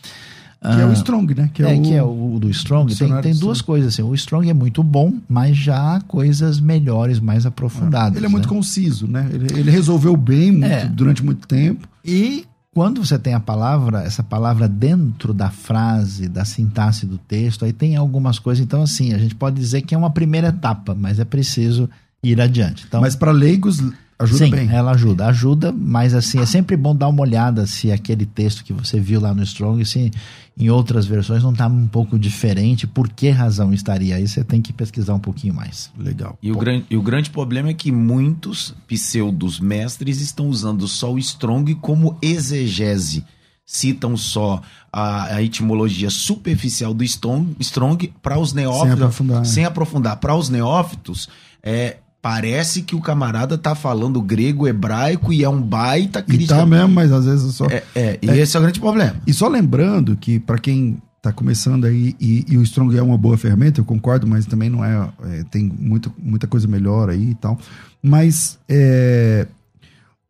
Que é o ah, Strong, né? Que é, é, o... que é o do Strong. Tem, tem duas Strong. coisas assim. O Strong é muito bom, mas já há coisas melhores, mais aprofundadas. Ele é muito né? conciso, né? Ele, ele resolveu bem muito- É. durante muito tempo. E quando você tem a palavra, essa palavra dentro da frase, da sintaxe do texto, aí tem algumas coisas. Então, assim, a gente pode dizer que é uma primeira etapa, mas é preciso ir adiante. Então, Mas para leigos, ajuda sim, bem. ela ajuda, ajuda, mas assim, é sempre bom dar uma olhada se aquele texto que você viu lá no Strong, se em outras versões não está um pouco diferente, por que razão estaria aí? Você tem que pesquisar um pouquinho mais. Legal. E o, gran- e o grande problema é que muitos pseudos mestres estão usando só o Strong como exegese. Citam só a, a etimologia superficial do Strong, Strong para os neófitos. Sem aprofundar, Sem aprofundar. Para os neófitos, é, parece que o camarada tá falando grego, hebraico e é um baita E cristão. tá mesmo, mas às vezes só. É, é, e esse é o grande problema. E só lembrando que para quem tá começando aí e, e o Strong é uma boa ferramenta, eu concordo, mas também não é, é, tem muita, muita coisa melhor aí e tal. Mas é,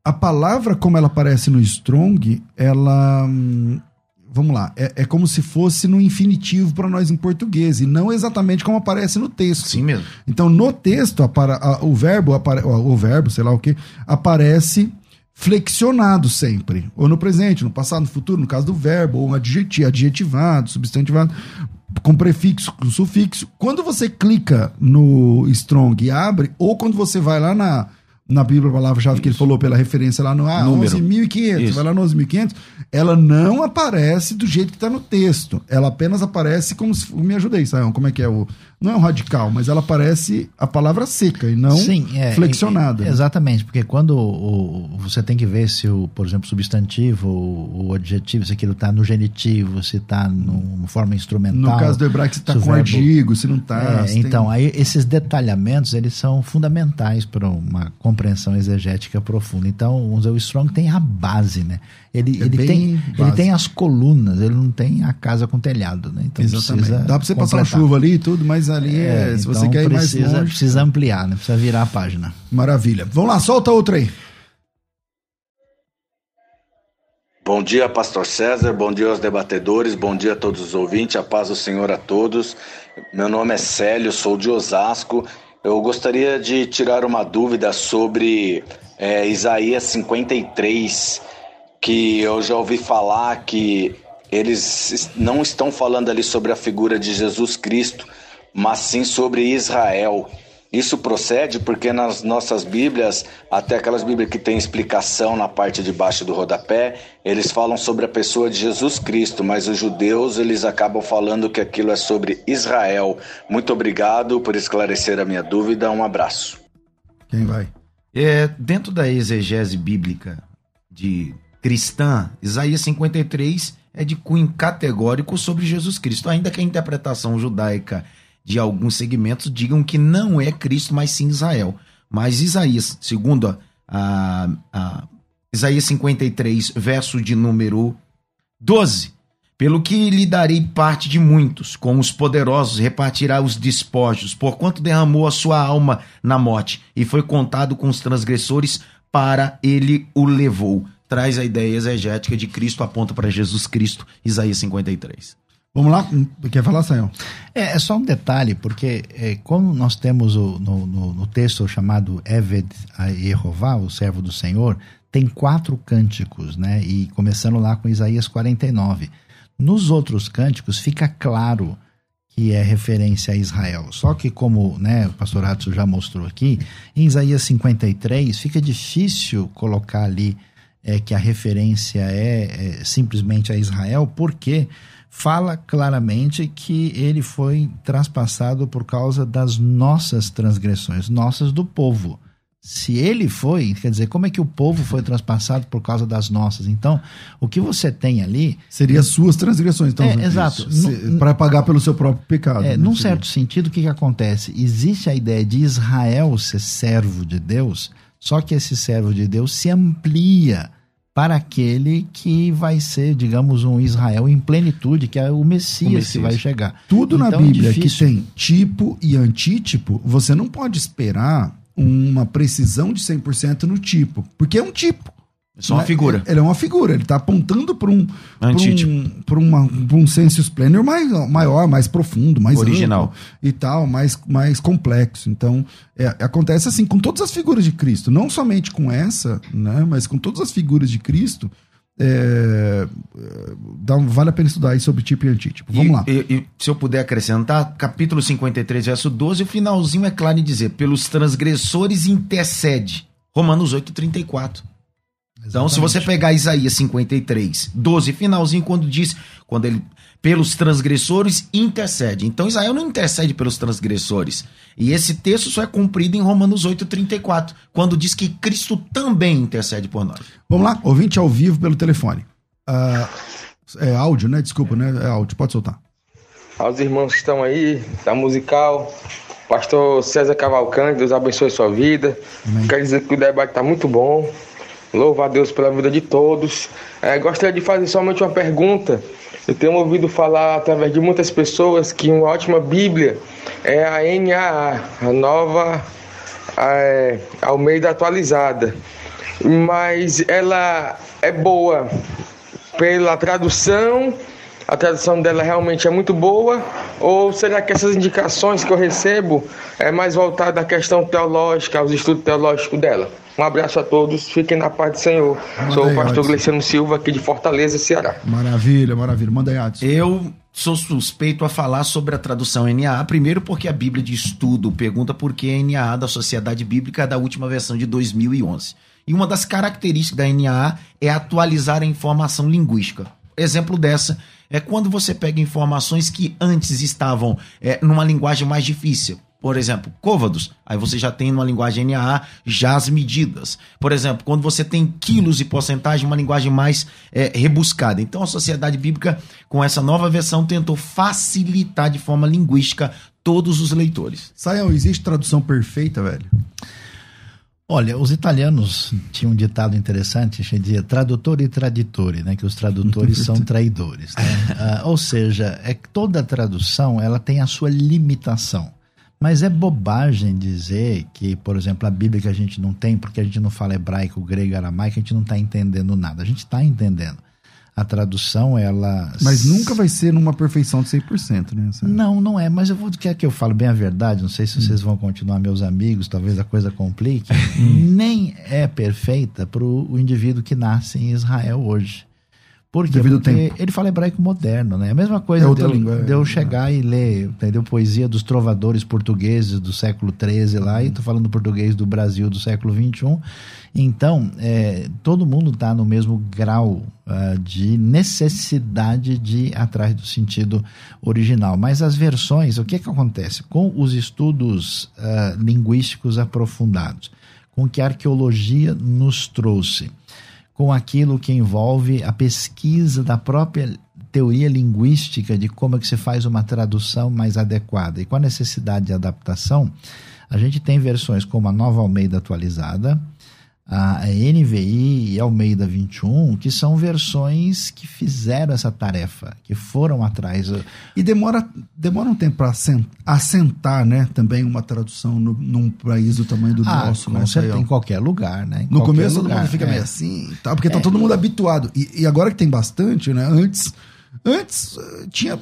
a palavra como ela aparece no Strong, ela hum, vamos lá, é, é como se fosse no infinitivo para nós em português e não exatamente como aparece no texto. Sim mesmo. Então, no texto, apara- a- o verbo, apare- o verbo, sei lá o que, aparece flexionado sempre. Ou no presente, no passado, no futuro, no caso do verbo, ou adjetivo, adjetivado, substantivado, com prefixo, com sufixo. Quando você clica no Strong e abre, ou quando você vai lá na, na Bíblia, a palavra-chave que ele falou pela referência lá no ah, Número. 11.500, Isso. vai lá no 11.500, ela não aparece do jeito que está no texto. Ela apenas aparece como se. Me ajudei, Sayão, como é que é o. Não é um radical, mas ela aparece a palavra seca e não Sim, é, flexionada. é, exatamente, porque quando o- o- você tem que ver se o, por exemplo, substantivo, o, o adjetivo, se aquilo está no genitivo, se está numa forma instrumental. No caso do hebraico, se está com verbo- artigo, se não está. É, então, aí esses detalhamentos, eles são fundamentais para uma compreensão exegética profunda. Então, o Strong tem a base, né? Ele, É ele, tem, ele tem as colunas, ele não tem a casa com telhado, né? Então, Exatamente. precisa Dá para você passar completar. chuva ali e tudo, mas ali, é, se você então quer ir mais precisa, longe. precisa ampliar, né? Precisa virar a página. Maravilha. Vamos lá, solta outra aí. Bom dia, Pastor César. Bom dia aos debatedores. Bom dia a todos os ouvintes. A paz do Senhor a todos. Meu nome é Célio, sou de Osasco Eu gostaria de tirar uma dúvida sobre é, Isaías 53, que eu já ouvi falar que eles não estão falando ali sobre a figura de Jesus Cristo, mas sim sobre Israel. Isso procede porque nas nossas Bíblias, até aquelas Bíblias que têm explicação na parte de baixo do rodapé, eles falam sobre a pessoa de Jesus Cristo, mas os judeus eles acabam falando que aquilo é sobre Israel. Muito obrigado por esclarecer a minha dúvida. Um abraço. Quem vai? É, dentro da exegese bíblica de cristã, Isaías 53 é de cunho categórico sobre Jesus Cristo, ainda que a interpretação judaica de alguns segmentos digam que não é Cristo, mas sim Israel. Mas Isaías, segundo a, a Isaías 53, verso de número 12, pelo que lhe darei parte de muitos, com os poderosos repartirá os despojos, porquanto derramou a sua alma na morte, e foi contado com os transgressores, para ele o levou. Traz a ideia exegética de Cristo, aponta para Jesus Cristo, Isaías 53. Vamos lá? Quer falar, Sayão? É, é, só um detalhe, porque é, como nós temos o, no, no, no, texto chamado Eved a Jeová, o servo do Senhor, tem quatro cânticos, né? E começando lá com Isaías 49. Nos outros cânticos fica claro que é referência a Israel. Só que como né, o pastor Atsu já mostrou aqui, em Isaías 53 fica difícil colocar ali é, que a referência é, é simplesmente a Israel, porque fala claramente que ele foi traspassado por causa das nossas transgressões, nossas do povo. Se ele foi, quer dizer, como é que o povo foi traspassado por causa das nossas? Então, o que você tem ali. Seria suas transgressões, então. É, exato. Para pagar pelo seu próprio pecado. É, né? Num certo sentido, o que, que acontece? Existe a ideia de Israel ser servo de Deus, só que esse servo de Deus se amplia para aquele que vai ser, digamos, um Israel em plenitude, que é o Messias, o Messias. que vai chegar. Tudo então, na é Bíblia é que tem tipo e antítipo, você não pode esperar uma precisão de 100% no tipo, porque é um tipo. É só uma figura. Ele é uma figura, ele está apontando para um, para um, um, um sensus planner mais, maior, mais profundo, mais original e tal, mais, mais complexo. Então, é, acontece assim com todas as figuras de Cristo, não somente com essa, né, mas com todas as figuras de Cristo. É, dá, vale a pena estudar aí sobre tipo e antítipo. Vamos e, lá. E, e, se eu puder acrescentar, capítulo 53, verso 12, o finalzinho é claro em dizer: pelos transgressores intercede. Romanos 8, 34. Então, se você pegar Isaías 53, 12, finalzinho, quando diz, quando ele, pelos transgressores, intercede. Então, Israel não intercede pelos transgressores. E esse texto só é cumprido em Romanos 8, 34, quando diz que Cristo também intercede por nós. Vamos lá, ouvinte ao vivo pelo telefone. Uh, é áudio, né? Desculpa, né? É áudio, pode soltar. Aos irmãos que estão aí, da musical, pastor César Cavalcante, Deus abençoe sua vida. Amém. Quero dizer que o debate está muito bom. Louvo a Deus pela vida de todos. É, gostaria de fazer somente uma pergunta. Eu tenho ouvido falar através de muitas pessoas que uma ótima Bíblia é a NAA, a nova é, Almeida atualizada. Mas ela é boa pela tradução, a tradução dela realmente é muito boa, ou será que essas indicações que eu recebo é mais voltada à questão teológica, aos estudos teológicos dela? Um abraço a todos, fiquem na paz do Senhor. Manda Sou aí, o pastor Gleciano Silva, aqui de Fortaleza, Ceará. Maravilha, maravilha. Manda aí, Adson. Eu sou suspeito a falar sobre a tradução NAA, primeiro porque a Bíblia de Estudo pergunta por que a NAA da Sociedade Bíblica é da última versão de 2011. E uma das características da NAA é atualizar a informação linguística. Exemplo dessa é quando você pega informações que antes estavam é, numa linguagem mais difícil por exemplo, côvados, aí você já tem numa linguagem NAA já as medidas. Por exemplo, quando você tem quilos e porcentagem, uma linguagem mais é, rebuscada. Então a sociedade bíblica, com essa nova versão, tentou facilitar de forma linguística todos os leitores. Saião, existe tradução perfeita, velho? Olha, os italianos tinham um ditado interessante, que dizia tradutor e traditore, né? Que os tradutores são traidores. Né? uh, ou seja, é que toda tradução ela tem a sua limitação. Mas é bobagem dizer que, por exemplo, a Bíblia que a gente não tem, porque a gente não fala hebraico, grego, aramaico, a gente não está entendendo nada. A gente está entendendo. A tradução, ela. Mas nunca vai ser numa perfeição de 100%, né? Não, não é. Mas eu vou. Quer que eu falo bem a verdade? Não sei se vocês vão continuar meus amigos, talvez a coisa complique. Nem é perfeita para o indivíduo que nasce em Israel hoje. Por quê? Devido Porque tempo. ele fala hebraico moderno, né? A mesma coisa É outra de, eu, língua, é. de eu chegar e ler, entendeu? Poesia dos trovadores portugueses do século XIII lá, e tô falando português do Brasil do século XXI. Então, é, todo mundo está no mesmo grau ah, de necessidade de ir atrás do sentido original. Mas as versões, o que que acontece? Com os estudos ah, linguísticos aprofundados, com o que a arqueologia nos trouxe, com aquilo que envolve a pesquisa da própria teoria linguística de como é que se faz uma tradução mais adequada. E com a necessidade de adaptação, a gente tem versões como a Nova Almeida atualizada, a NVI e Almeida 21, que são versões que fizeram essa tarefa, que foram atrás. E demora, demora um tempo para assentar, né? Também uma tradução no, num país do tamanho do Ah, nosso, com né? certeza, em qualquer lugar, né? Em No começo todo lugar, mundo fica é. meio assim, tal, porque tá todo mundo habituado. E, e agora que tem bastante, né? Antes, antes eh, tinha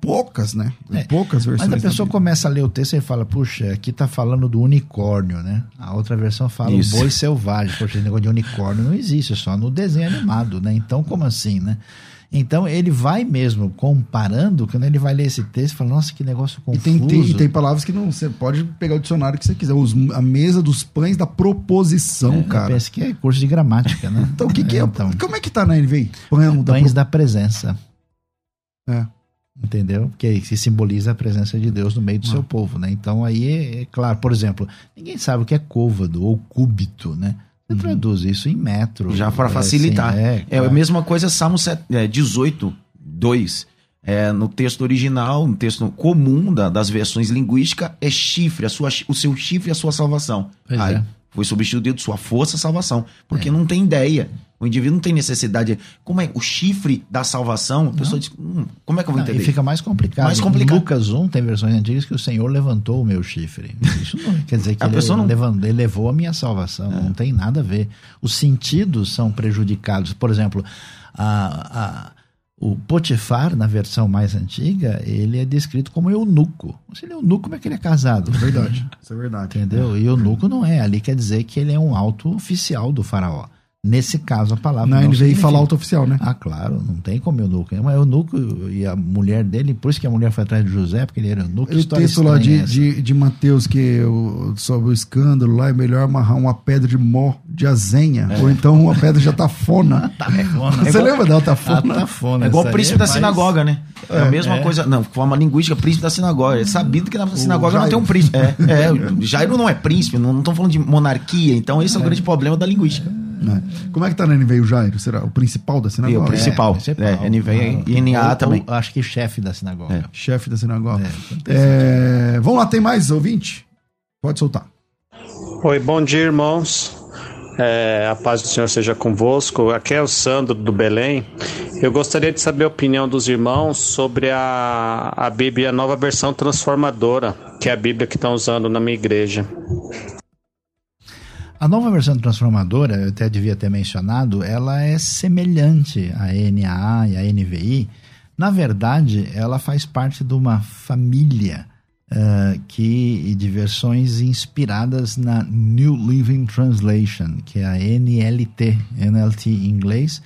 poucas, né? É, Poucas versões. Mas a pessoa começa a ler o texto e fala, puxa, aqui tá falando do unicórnio, né? A outra versão fala Isso. o boi selvagem. Poxa, esse negócio de unicórnio não existe, é só no desenho animado, né? Então, como assim, né? Então, ele vai mesmo comparando, quando ele vai ler esse texto, fala, nossa, que negócio E confuso. tem, tem, e tem palavras que não. Você pode pegar o dicionário que você quiser. Os- a mesa dos pães da proposição, cara. Pensa que é curso de gramática, né? Então, o que, que é? Então, Como é que tá na NVI? Pão da pães pro- da presença. É. Entendeu? Porque que simboliza a presença de Deus no meio do Ah. seu povo, né? Então aí é, é claro, por exemplo, ninguém sabe o que é côvado ou cúbito, né? Você traduz isso em metro. Já para é, facilitar. assim, é, claro. a mesma coisa, Salmo set- é, 18, 2. É, no texto original, no texto comum da- das versões linguísticas, é chifre, a sua, o seu chifre é a sua salvação. Pois Aí, é. Foi substituído sua força salvação. Porque não tem ideia. O indivíduo não tem necessidade. Como é o chifre da salvação? A pessoa diz, hum, como é que eu vou Não, entender? e fica mais complicado. Mais Em complicado. Lucas 1 tem versões antigas que o Senhor levantou o meu chifre. Isso não quer dizer que A ele, pessoa não- É. levantou, ele levou a minha salvação. Não tem nada a ver. Os sentidos são prejudicados. Por exemplo, a, a- o Potifar, na versão mais antiga, ele é descrito como eunuco. Se ele é eunuco, como é que ele é casado? Verdade. Isso é verdade. Entendeu? E eunuco não é. Ali quer dizer que ele é um alto oficial do faraó. Nesse caso, a palavra. Na não NVI significa- fala alto oficial, né? ah, claro, não tem como eunuco. Mas eunuco e a mulher dele, por isso que a mulher foi atrás de José, porque ele era eunuco. E o História texto lá de, essa. de, de Mateus, que o, sobre o escândalo lá, é melhor amarrar uma pedra de mó de azenha, ou então uma pedra de atafona. Tafona. Você lembra da altafona? A tafona, É igual o príncipe é da mais- sinagoga, né? É, a mesma é. coisa. Não, forma linguística, príncipe da sinagoga. É sabido que na sinagoga não Jairo. tem um príncipe. É, é, o Jairo não é príncipe, não estão falando de monarquia, então esse é o grande problema da linguística. Né? Como é que tá na NVI o Jairo? Será o principal da E o sinagoga? principal. É, NVI e NA também. ou acho que chefe da sinagoga. É. Chefe da sinagoga. É, É, vamos lá, tem mais ouvinte? Pode soltar. Oi, bom dia, irmãos. É, a paz do Senhor seja convosco. Aqui é o Sandro do Belém. Eu gostaria de saber a opinião dos irmãos sobre a, a Bíblia, a nova versão transformadora, que é a Bíblia que estão usando na minha igreja. A nova versão transformadora, eu até devia ter mencionado, ela é semelhante à NAA e à NVI. Na verdade, ela faz parte de uma família ah, que de versões inspiradas na New Living Translation, que é a NLT, NLT em inglês,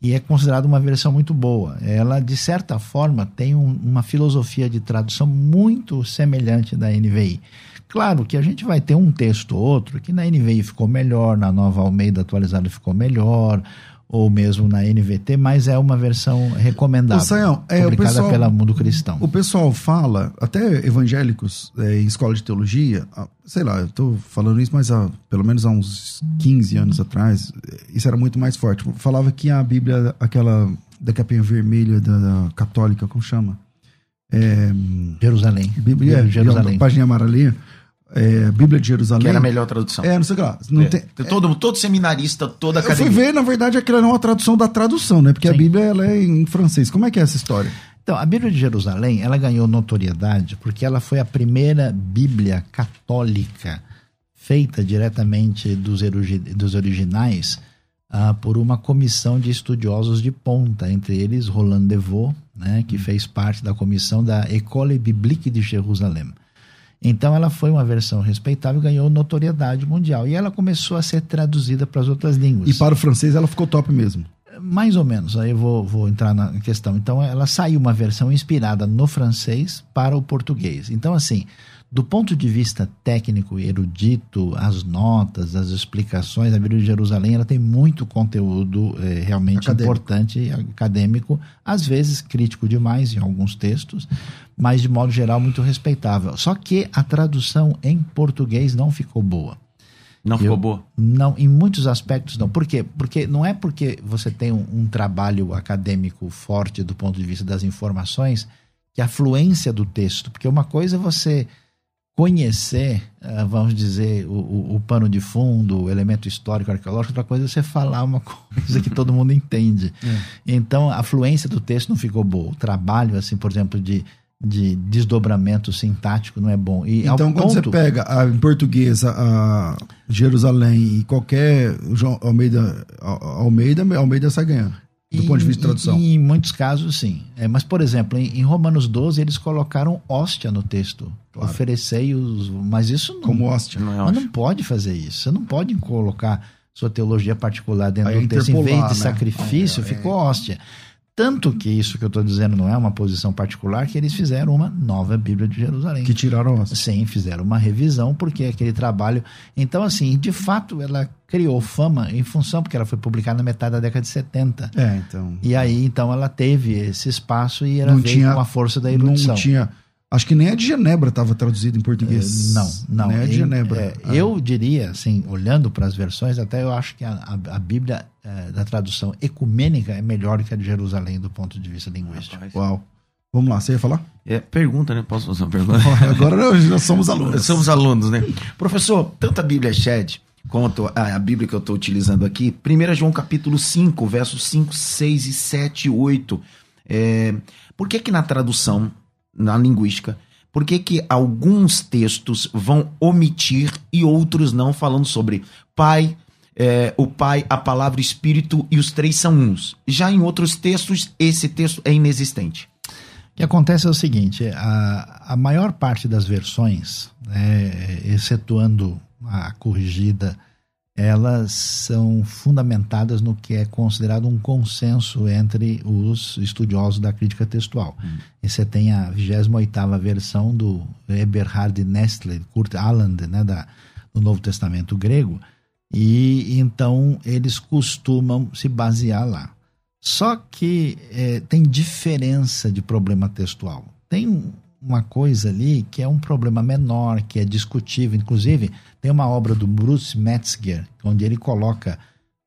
e é considerada uma versão muito boa. Ela, de certa forma, tem um- uma filosofia de tradução muito semelhante da NVI. Claro que a gente vai ter um texto ou outro que na NVI ficou melhor, na nova Almeida atualizada ficou melhor, ou mesmo na NVT, mas é uma versão recomendável, Ô, Sayão, é, o publicada pessoal- pela Mundo Cristão. O pessoal fala, até evangélicos é, em escola de teologia, ah, sei lá, eu tô falando isso, mas há, pelo menos há uns 15 anos atrás, eh, isso era muito mais forte. Falava que a Bíblia, aquela da capinha vermelha da, da católica, como chama? É, Jerusalém. Bíblia, é, Jerusalém. página amarelinha, é, Bíblia de Jerusalém. Que era a melhor tradução. É, não sei o que lá. Não É. tem, todo, todo seminarista, toda eu fui academia. ver, na verdade, não é uma tradução da tradução, né? Porque a Sim. Bíblia ela é em francês. Como é que é essa história? Então, a Bíblia de Jerusalém, ela ganhou notoriedade porque ela foi a primeira Bíblia católica feita diretamente dos, erugi- dos originais ah, por uma comissão de estudiosos de ponta, entre eles Roland Devaux, né, que fez parte da comissão da École Biblique de Jerusalém. Então ela foi uma versão respeitável e ganhou notoriedade mundial. E ela começou a ser traduzida para as outras línguas. E para o francês ela ficou top mesmo. Mais ou menos, aí eu vou, vou entrar na questão. Então ela saiu uma versão inspirada no francês para o português. Então, assim, do ponto de vista técnico e erudito, as notas, as explicações, a Bíblia de Jerusalém ela tem muito conteúdo é, realmente Acadêmico. importante, acadêmico, às vezes crítico demais em alguns textos, mas de modo geral muito respeitável. Só que a tradução em português não ficou boa. Não ficou Eu- boa? Não, em muitos aspectos não. Por quê? Porque não é porque você tem um, um trabalho acadêmico forte do ponto de vista das informações que a fluência do texto. Porque uma coisa é você conhecer, ah, vamos dizer, o, o- o pano de fundo, o elemento histórico, arqueológico, outra coisa é você falar uma coisa que todo mundo entende. Então, a fluência do texto não ficou boa. O trabalho, assim, por exemplo, de, de desdobramento sintático não é bom. E Então, quando você pega a, em português a, Jerusalém e qualquer João Almeida, Al- Almeida, Almeida sai ganhando. Do Em- ponto de vista de tradução. Em, em muitos casos, sim. É, mas, por exemplo, em, em Romanos 12, eles colocaram hóstia no texto. Claro. Oferecei os. Mas isso não. Como hóstia. Não é Mas hóstia. não pode fazer isso. Você não pode colocar sua teologia particular dentro Aí do texto. Em vez de né? sacrifício, É, é. ficou hóstia. Tanto que isso que eu estou dizendo não é uma posição particular, que eles fizeram uma nova Bíblia de Jerusalém. Que tiraram a hóstia. Sim, fizeram uma revisão, porque aquele trabalho. Então, assim, de fato, ela criou fama em função, porque ela foi publicada na metade da década de 70. É, então. E aí, então, ela teve esse espaço e ela Não veio tinha- com a força da erudição. Não tinha. Acho que nem a de Genebra estava traduzida em português. Eh, Não, não. Nem a de Em- Genebra. é, Ah. Eu diria, assim, olhando para as versões, até eu acho que a, a- a Bíblia eh, da tradução ecumênica é melhor do que a de Jerusalém do ponto de vista linguístico. Rapaz. Uau. Vamos lá, você ia falar? É, pergunta, né? Posso fazer uma pergunta? Agora nós nós somos alunos. Somos alunos, né? Professor, tanto a Bíblia Shed quanto a, a Bíblia que eu estou utilizando aqui, 1 João capítulo 5, versos 5, 6 e 7 e 8. É, por que que na tradução, na linguística, por que que alguns textos vão omitir e outros não, falando sobre Pai, é, o Pai, a palavra Espírito e os três são uns? Já em outros textos, esse texto é inexistente. O que acontece é o seguinte: a, a maior parte das versões, né, excetuando a corrigida, elas são fundamentadas no que é considerado um consenso entre os estudiosos da crítica textual. E você tem a 28ª versão do Eberhard Nestle, Kurt Aland, né, da, do Novo Testamento grego, e então eles costumam se basear lá. Só que eh, tem diferença de problema textual. Tem uma coisa ali que é um problema menor, que é discutível. Inclusive, tem uma obra do Bruce Metzger, onde ele coloca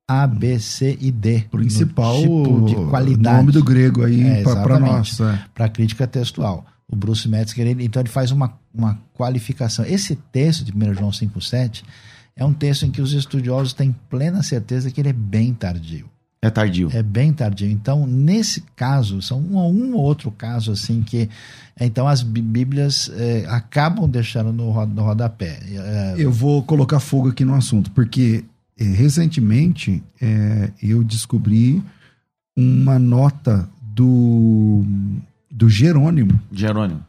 A, B, C e D. Principal tipo de qualidade nome do grego aí É, para nós. é. para crítica textual. O Bruce Metzger, ele, então ele faz uma, uma qualificação. Esse texto de 1 João 5,7 é um texto em que os estudiosos têm plena certeza que ele é bem tardio. É tardio. É bem tardio. Então, nesse caso, são um ou um ou outro caso assim que então as bí- bíblias eh, acabam deixando no, no rodapé. Eh, Eu vou colocar fogo aqui no assunto, porque eh, recentemente eh, eu descobri uma nota do, do Jerônimo Jerônimo.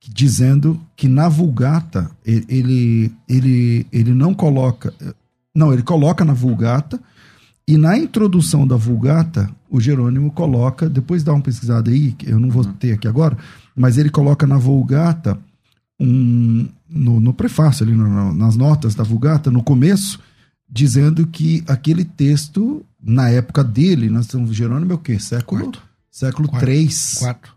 que- dizendo que na Vulgata ele, ele, ele não coloca. Não, ele coloca na Vulgata e na introdução da Vulgata o Jerônimo coloca, depois dá uma pesquisada aí, que eu não vou ter aqui agora, mas ele coloca na Vulgata um, no, no prefácio ali, no- no- nas notas da Vulgata, no começo, dizendo que aquele texto, na época dele, nós estamos Jerônimo é o quê? Século? Quarto. Século Quarto. 3. quarto.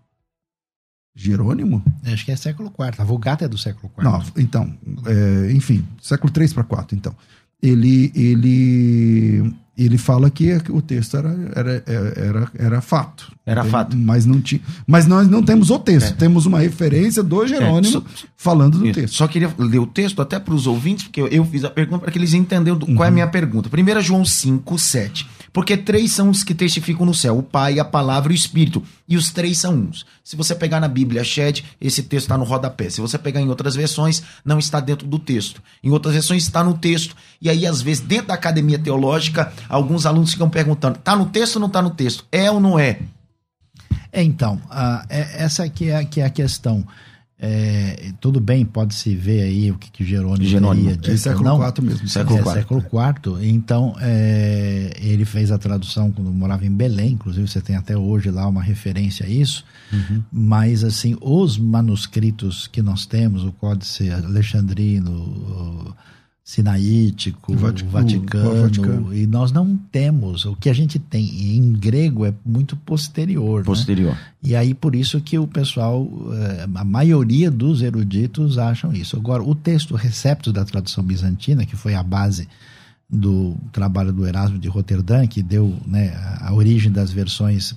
Jerônimo? Acho que é século IV. A Vulgata é do século IV. Não, então, é, enfim, século 3 para 4, então. Ele, ele, ele fala que o texto era, era, era, era fato. Era Entende? fato. Mas, não tinha, mas nós não temos o texto, É. temos uma referência do Jerônimo só- falando do Isso. texto. Só queria ler o texto até para os ouvintes, porque eu, eu fiz a pergunta para que eles entendam do- qual é a minha pergunta. 1 João 5, 7. Porque três são os que testificam no céu: o Pai, a Palavra e o Espírito. E os três são uns. Se você pegar na Bíblia Shed, esse texto está no rodapé. Se você pegar em outras versões, não está dentro do texto. Em outras versões, está no texto. E aí, às vezes, dentro da academia teológica, alguns alunos ficam perguntando: está no texto ou não está no texto? É ou não é? É, então, uh, é, essa aqui é, que é a questão. É, tudo bem, pode-se ver aí o que, que Jerônimo, Jerônimo teria dito. É século não, IV mesmo. Século é, século IV. Então, é, ele fez a tradução quando morava em Belém, inclusive você tem até hoje lá uma referência a isso. Uhum. Mas, assim, os manuscritos que nós temos, o Códice Alexandrino, sinaítico, Vaticano, Vaticano, Vaticano, e nós não temos. O que a gente tem em grego é muito posterior. Né? Posterior. Né? E aí por isso que o pessoal, eh, a maioria dos eruditos acham isso. Agora, o texto Receptos da tradução bizantina, que foi a base do trabalho do Erasmo de Roterdã, que deu né, a origem das versões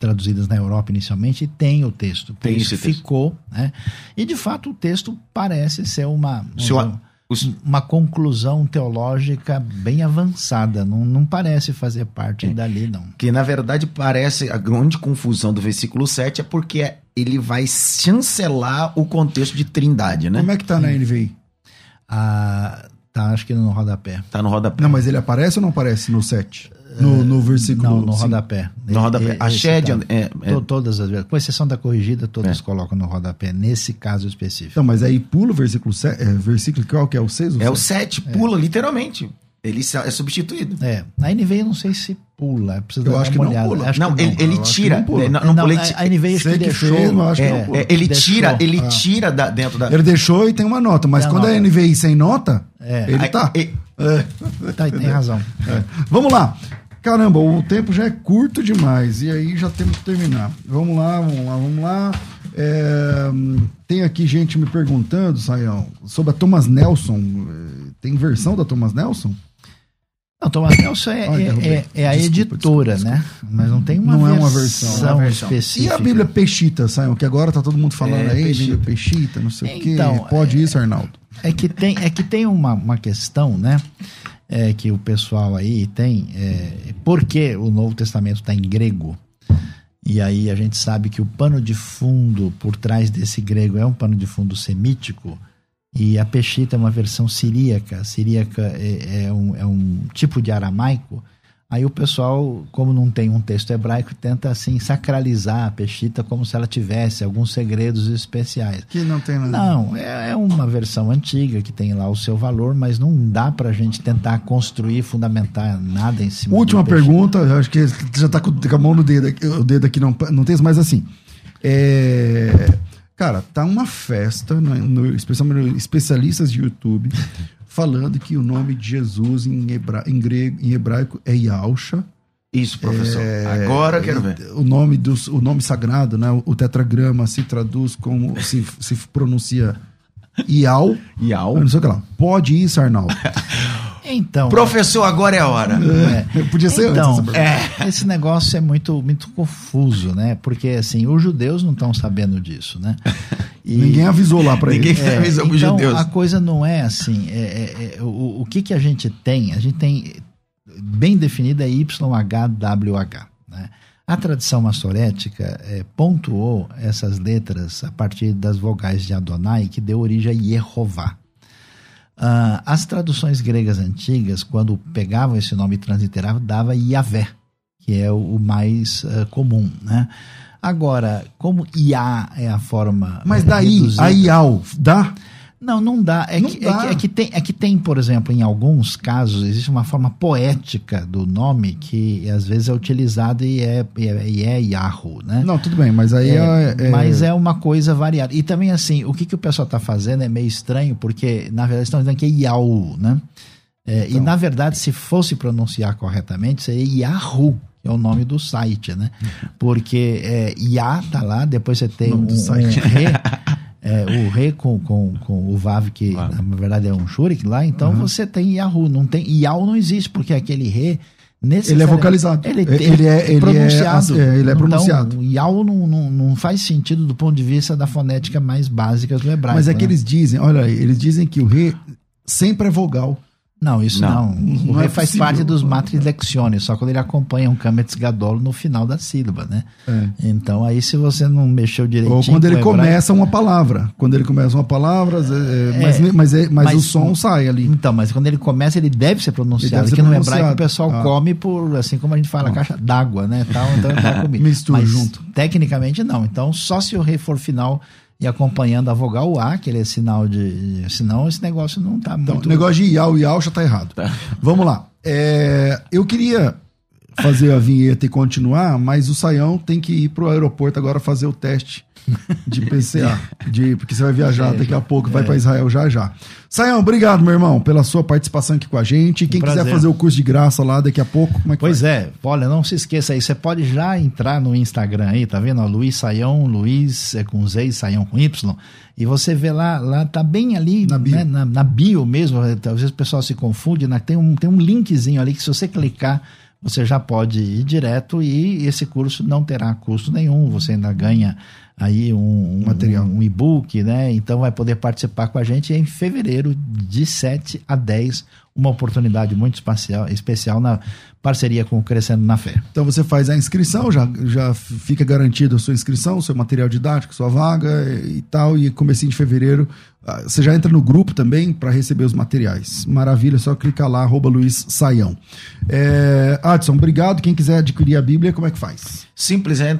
traduzidas na Europa inicialmente, tem o texto. Por tem isso ficou. Né? E de fato o texto parece ser uma. uma. Uma conclusão teológica bem avançada. Não, não parece fazer parte é. dali, não. Que na verdade parece a grande confusão do versículo 7 é porque ele vai chancelar o contexto de trindade, né? Como é que tá na NVI? Ah, tá, acho que no rodapé. Tá no rodapé. Não, mas ele aparece ou não aparece no 7? No, no versículo. Não, no rodapé. No rodapé. a shed. É, é, todas as vezes. Com exceção da corrigida, todas é. colocam no rodapé, nesse caso específico. Então, mas aí pula o versículo 7. É, versículo qual que é o 6? É o 7, pula, literalmente. Ele é substituído. É. A NVI eu não sei se pula. Precisa eu acho que olhada. não pula. Acho não, ele, ele tira. Não, não, não, não, a NVI acho que deixou. Fez, acho que é, é, ele deixou. tira, ele ah. tira da, dentro da. Ele deixou e tem uma nota, mas quando nota. a NVI sem nota, é. ele tá. É. Tá, tem razão. Vamos lá. Caramba, o tempo já é curto demais e aí já temos que terminar. Vamos lá, vamos lá, vamos lá. É, tem aqui gente me perguntando, Saião, sobre a Thomas Nelson. Tem versão da Thomas Nelson? Não, Thomas Nelson é, Ai, é, é, é, a desculpa, editora, desculpa, desculpa, né? Mas não tem uma, não versão, é uma versão, uma versão específica. E a Bíblia Peixita, Saião, que agora tá todo mundo falando é, aí, Peixita. Bíblia Peixita, não sei então, o quê. Pode isso, Arnaldo? É que tem, é que tem uma, uma questão, né? É, que o pessoal aí tem, é, porque o Novo Testamento está em grego, e aí a gente sabe que o pano de fundo por trás desse grego é um pano de fundo semítico, e a Peshita é uma versão siríaca. Siríaca é, é, um, é um tipo de aramaico Aí o pessoal, como não tem um texto hebraico, tenta assim sacralizar a Peshita como se ela tivesse alguns segredos especiais. Que não tem nada. Não, é, é uma versão antiga que tem lá o seu valor, mas não dá para a gente tentar construir, fundamentar nada em cima. Última pergunta, acho que já está com, com, a mão no dedo, aqui, o dedo aqui não, não tem, mas assim, é, cara, tá uma festa, no, no, especialmente especialistas de YouTube falando que o nome de Jesus em, hebra... em, grego, em hebraico é Yalcha. Isso, professor. É, Agora quero ver. O nome, dos, o nome sagrado, né? O tetragrama se traduz como se, se pronuncia Ial. Ial. Não sei o que lá. Pode isso, Arnaldo. Então. Professor, agora é a hora. É. Podia ser então, antes. É. Esse negócio é muito, muito confuso, né? Porque assim, os judeus não estão sabendo disso, né? E, Ninguém avisou lá para eles. Ninguém é, avisou então, judeus. A coisa não é assim. É, é, é, o, o que, que a gente tem? A gente tem bem definida YHWH. Né? A tradição maçorética é, pontuou essas letras a partir das vogais de Adonai, que deu origem a Yehová. Uh, as traduções gregas antigas, quando pegavam esse nome transliterável, dava Yahvé, que é o, mais uh, comum, né? Agora, como Iá é a forma. Mas daí, reduzida, a Ial, dá? Não, não dá. É, não que, dá. É, que, é, que, tem, é que tem, por exemplo, em alguns casos, existe uma forma poética do nome que às vezes é utilizada e é, e é, e é Yahoo, né? Não, tudo bem, mas aí é, é, é Mas é uma coisa variada. E também, assim, o que, que o pessoal está fazendo é meio estranho, porque na verdade estão dizendo que é Yahoo, né? É, então. E na verdade, se fosse pronunciar corretamente, seria Yahoo é o nome do site, né? Porque é, Yah tá lá, depois você tem um, um Re, é, o Re com, com, com o Vav, que claro. na verdade é um Shurik lá, então uhum. você tem Yahoo, não tem, Yao não existe, porque aquele Re ele é vocalizado. Ele, ele, ele é, ele pronunciado. É, ele é pronunciado. Então, Yao não, não, não, faz sentido do ponto de vista da fonética mais básica do hebraico. Mas é né? que eles dizem, olha aí, eles dizem que o Re sempre é vogal. Não, isso não. não. O não rei é faz possível. parte dos matrilexiones, só quando ele acompanha um cametz gadol no final da sílaba, né? É. Então aí se você não mexeu direitinho... Ou quando ele começa uma palavra. Quando ele começa uma palavra, é, mas, mas, mas, mas, o som sai ali. Então, mas quando ele começa, ele deve ser pronunciado. Aqui no hebraico o pessoal ah. come por, assim como a gente fala, ah. caixa d'água, né? Tal, então vai comer. Mistura mas, junto. Tecnicamente não. Então só se o rei for final e acompanhando a vogal A, que ele é sinal de. Senão esse negócio não está então, muito. O negócio de iau, iau já está errado. Tá. Vamos lá. É, eu queria fazer a vinheta e continuar, mas o Saião tem que ir para o aeroporto agora fazer o teste de PCA, de, porque você vai viajar é, daqui a pouco, vai é. para Israel já já. Saião, obrigado, meu irmão, pela sua participação aqui com a gente. Quem um quiser fazer o curso de graça lá daqui a pouco, como é que Pois é, olha, não se esqueça aí, você pode já entrar no Instagram aí, tá vendo? Ó, Luiz Saião, Luiz é com Z, Saião com Y. E você vê lá, lá tá bem ali, na bio, né, na, na bio mesmo, às vezes o pessoal se confunde, né? tem, um, tem um linkzinho ali que se você clicar você já pode ir direto e esse curso não terá custo nenhum, você ainda ganha aí um, um material, um, um e-book, né? Então vai poder participar com a gente em fevereiro, de 7 a 10, uma oportunidade muito espacial, especial na parceria com o Crescendo na Fé. Então você faz a inscrição, já, já fica garantido a sua inscrição, seu material didático, sua vaga e tal, e comecinho de fevereiro ah, você já entra no grupo também para receber os materiais. Maravilha, só clicar lá, arroba Luiz Saião. É, Adson, obrigado. Quem quiser adquirir a Bíblia, como é que faz? Simples, é.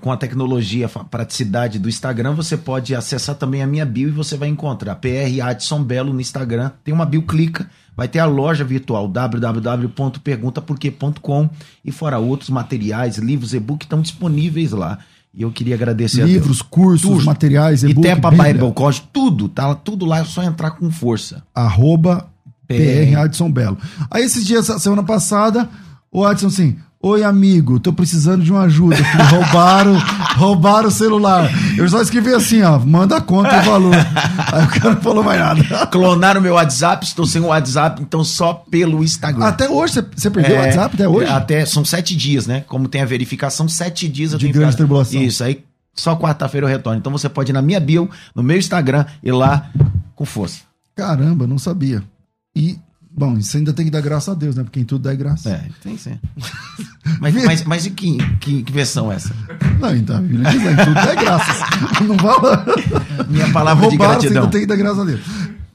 Com a tecnologia, a praticidade do Instagram, você pode acessar também a minha bio e você vai encontrar PR Adson Belo no Instagram. Tem uma bio, clica, vai ter a loja virtual www.perguntaporquê.com e fora outros materiais, livros, e-book estão disponíveis lá. E eu queria agradecer Livros, cursos, tudo. materiais, e-book, Tepa Bible College, tudo, tá tudo lá, é só entrar com força. Arroba PR Adson Belo. Aí esses dias, semana passada, o Adson assim, Oi, amigo, tô precisando de uma ajuda. roubaram, roubaram o celular. Eu só escrevi assim, ó, manda a conta e o valor. Aí o cara não falou mais nada. Clonaram meu WhatsApp, estou sem o WhatsApp, então só pelo Instagram. Até hoje, você perdeu é, o WhatsApp até hoje? Até, são sete dias, né? Como tem a verificação, sete dias eu de tenho grande tribulação. Isso, aí só quarta-feira eu retorno. Então você pode ir na minha bio, no meu Instagram, e lá com força. Caramba, não sabia. E Bom, isso ainda tem que dar graça a Deus, né? Porque em tudo dá graça. É, tem sim. mas, mas, mas e que, que, que versão é essa? Não, então, a Bíblia diz, em tudo dá graça. Não fala. Minha palavra Roubaram, de gratidão. ainda tem que dar graça a Deus.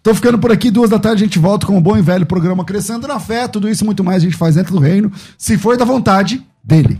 Tô ficando por aqui, duas da tarde a gente volta com um bom e velho programa Crescendo na Fé. Tudo isso e muito mais a gente faz dentro do reino, se for da vontade dele.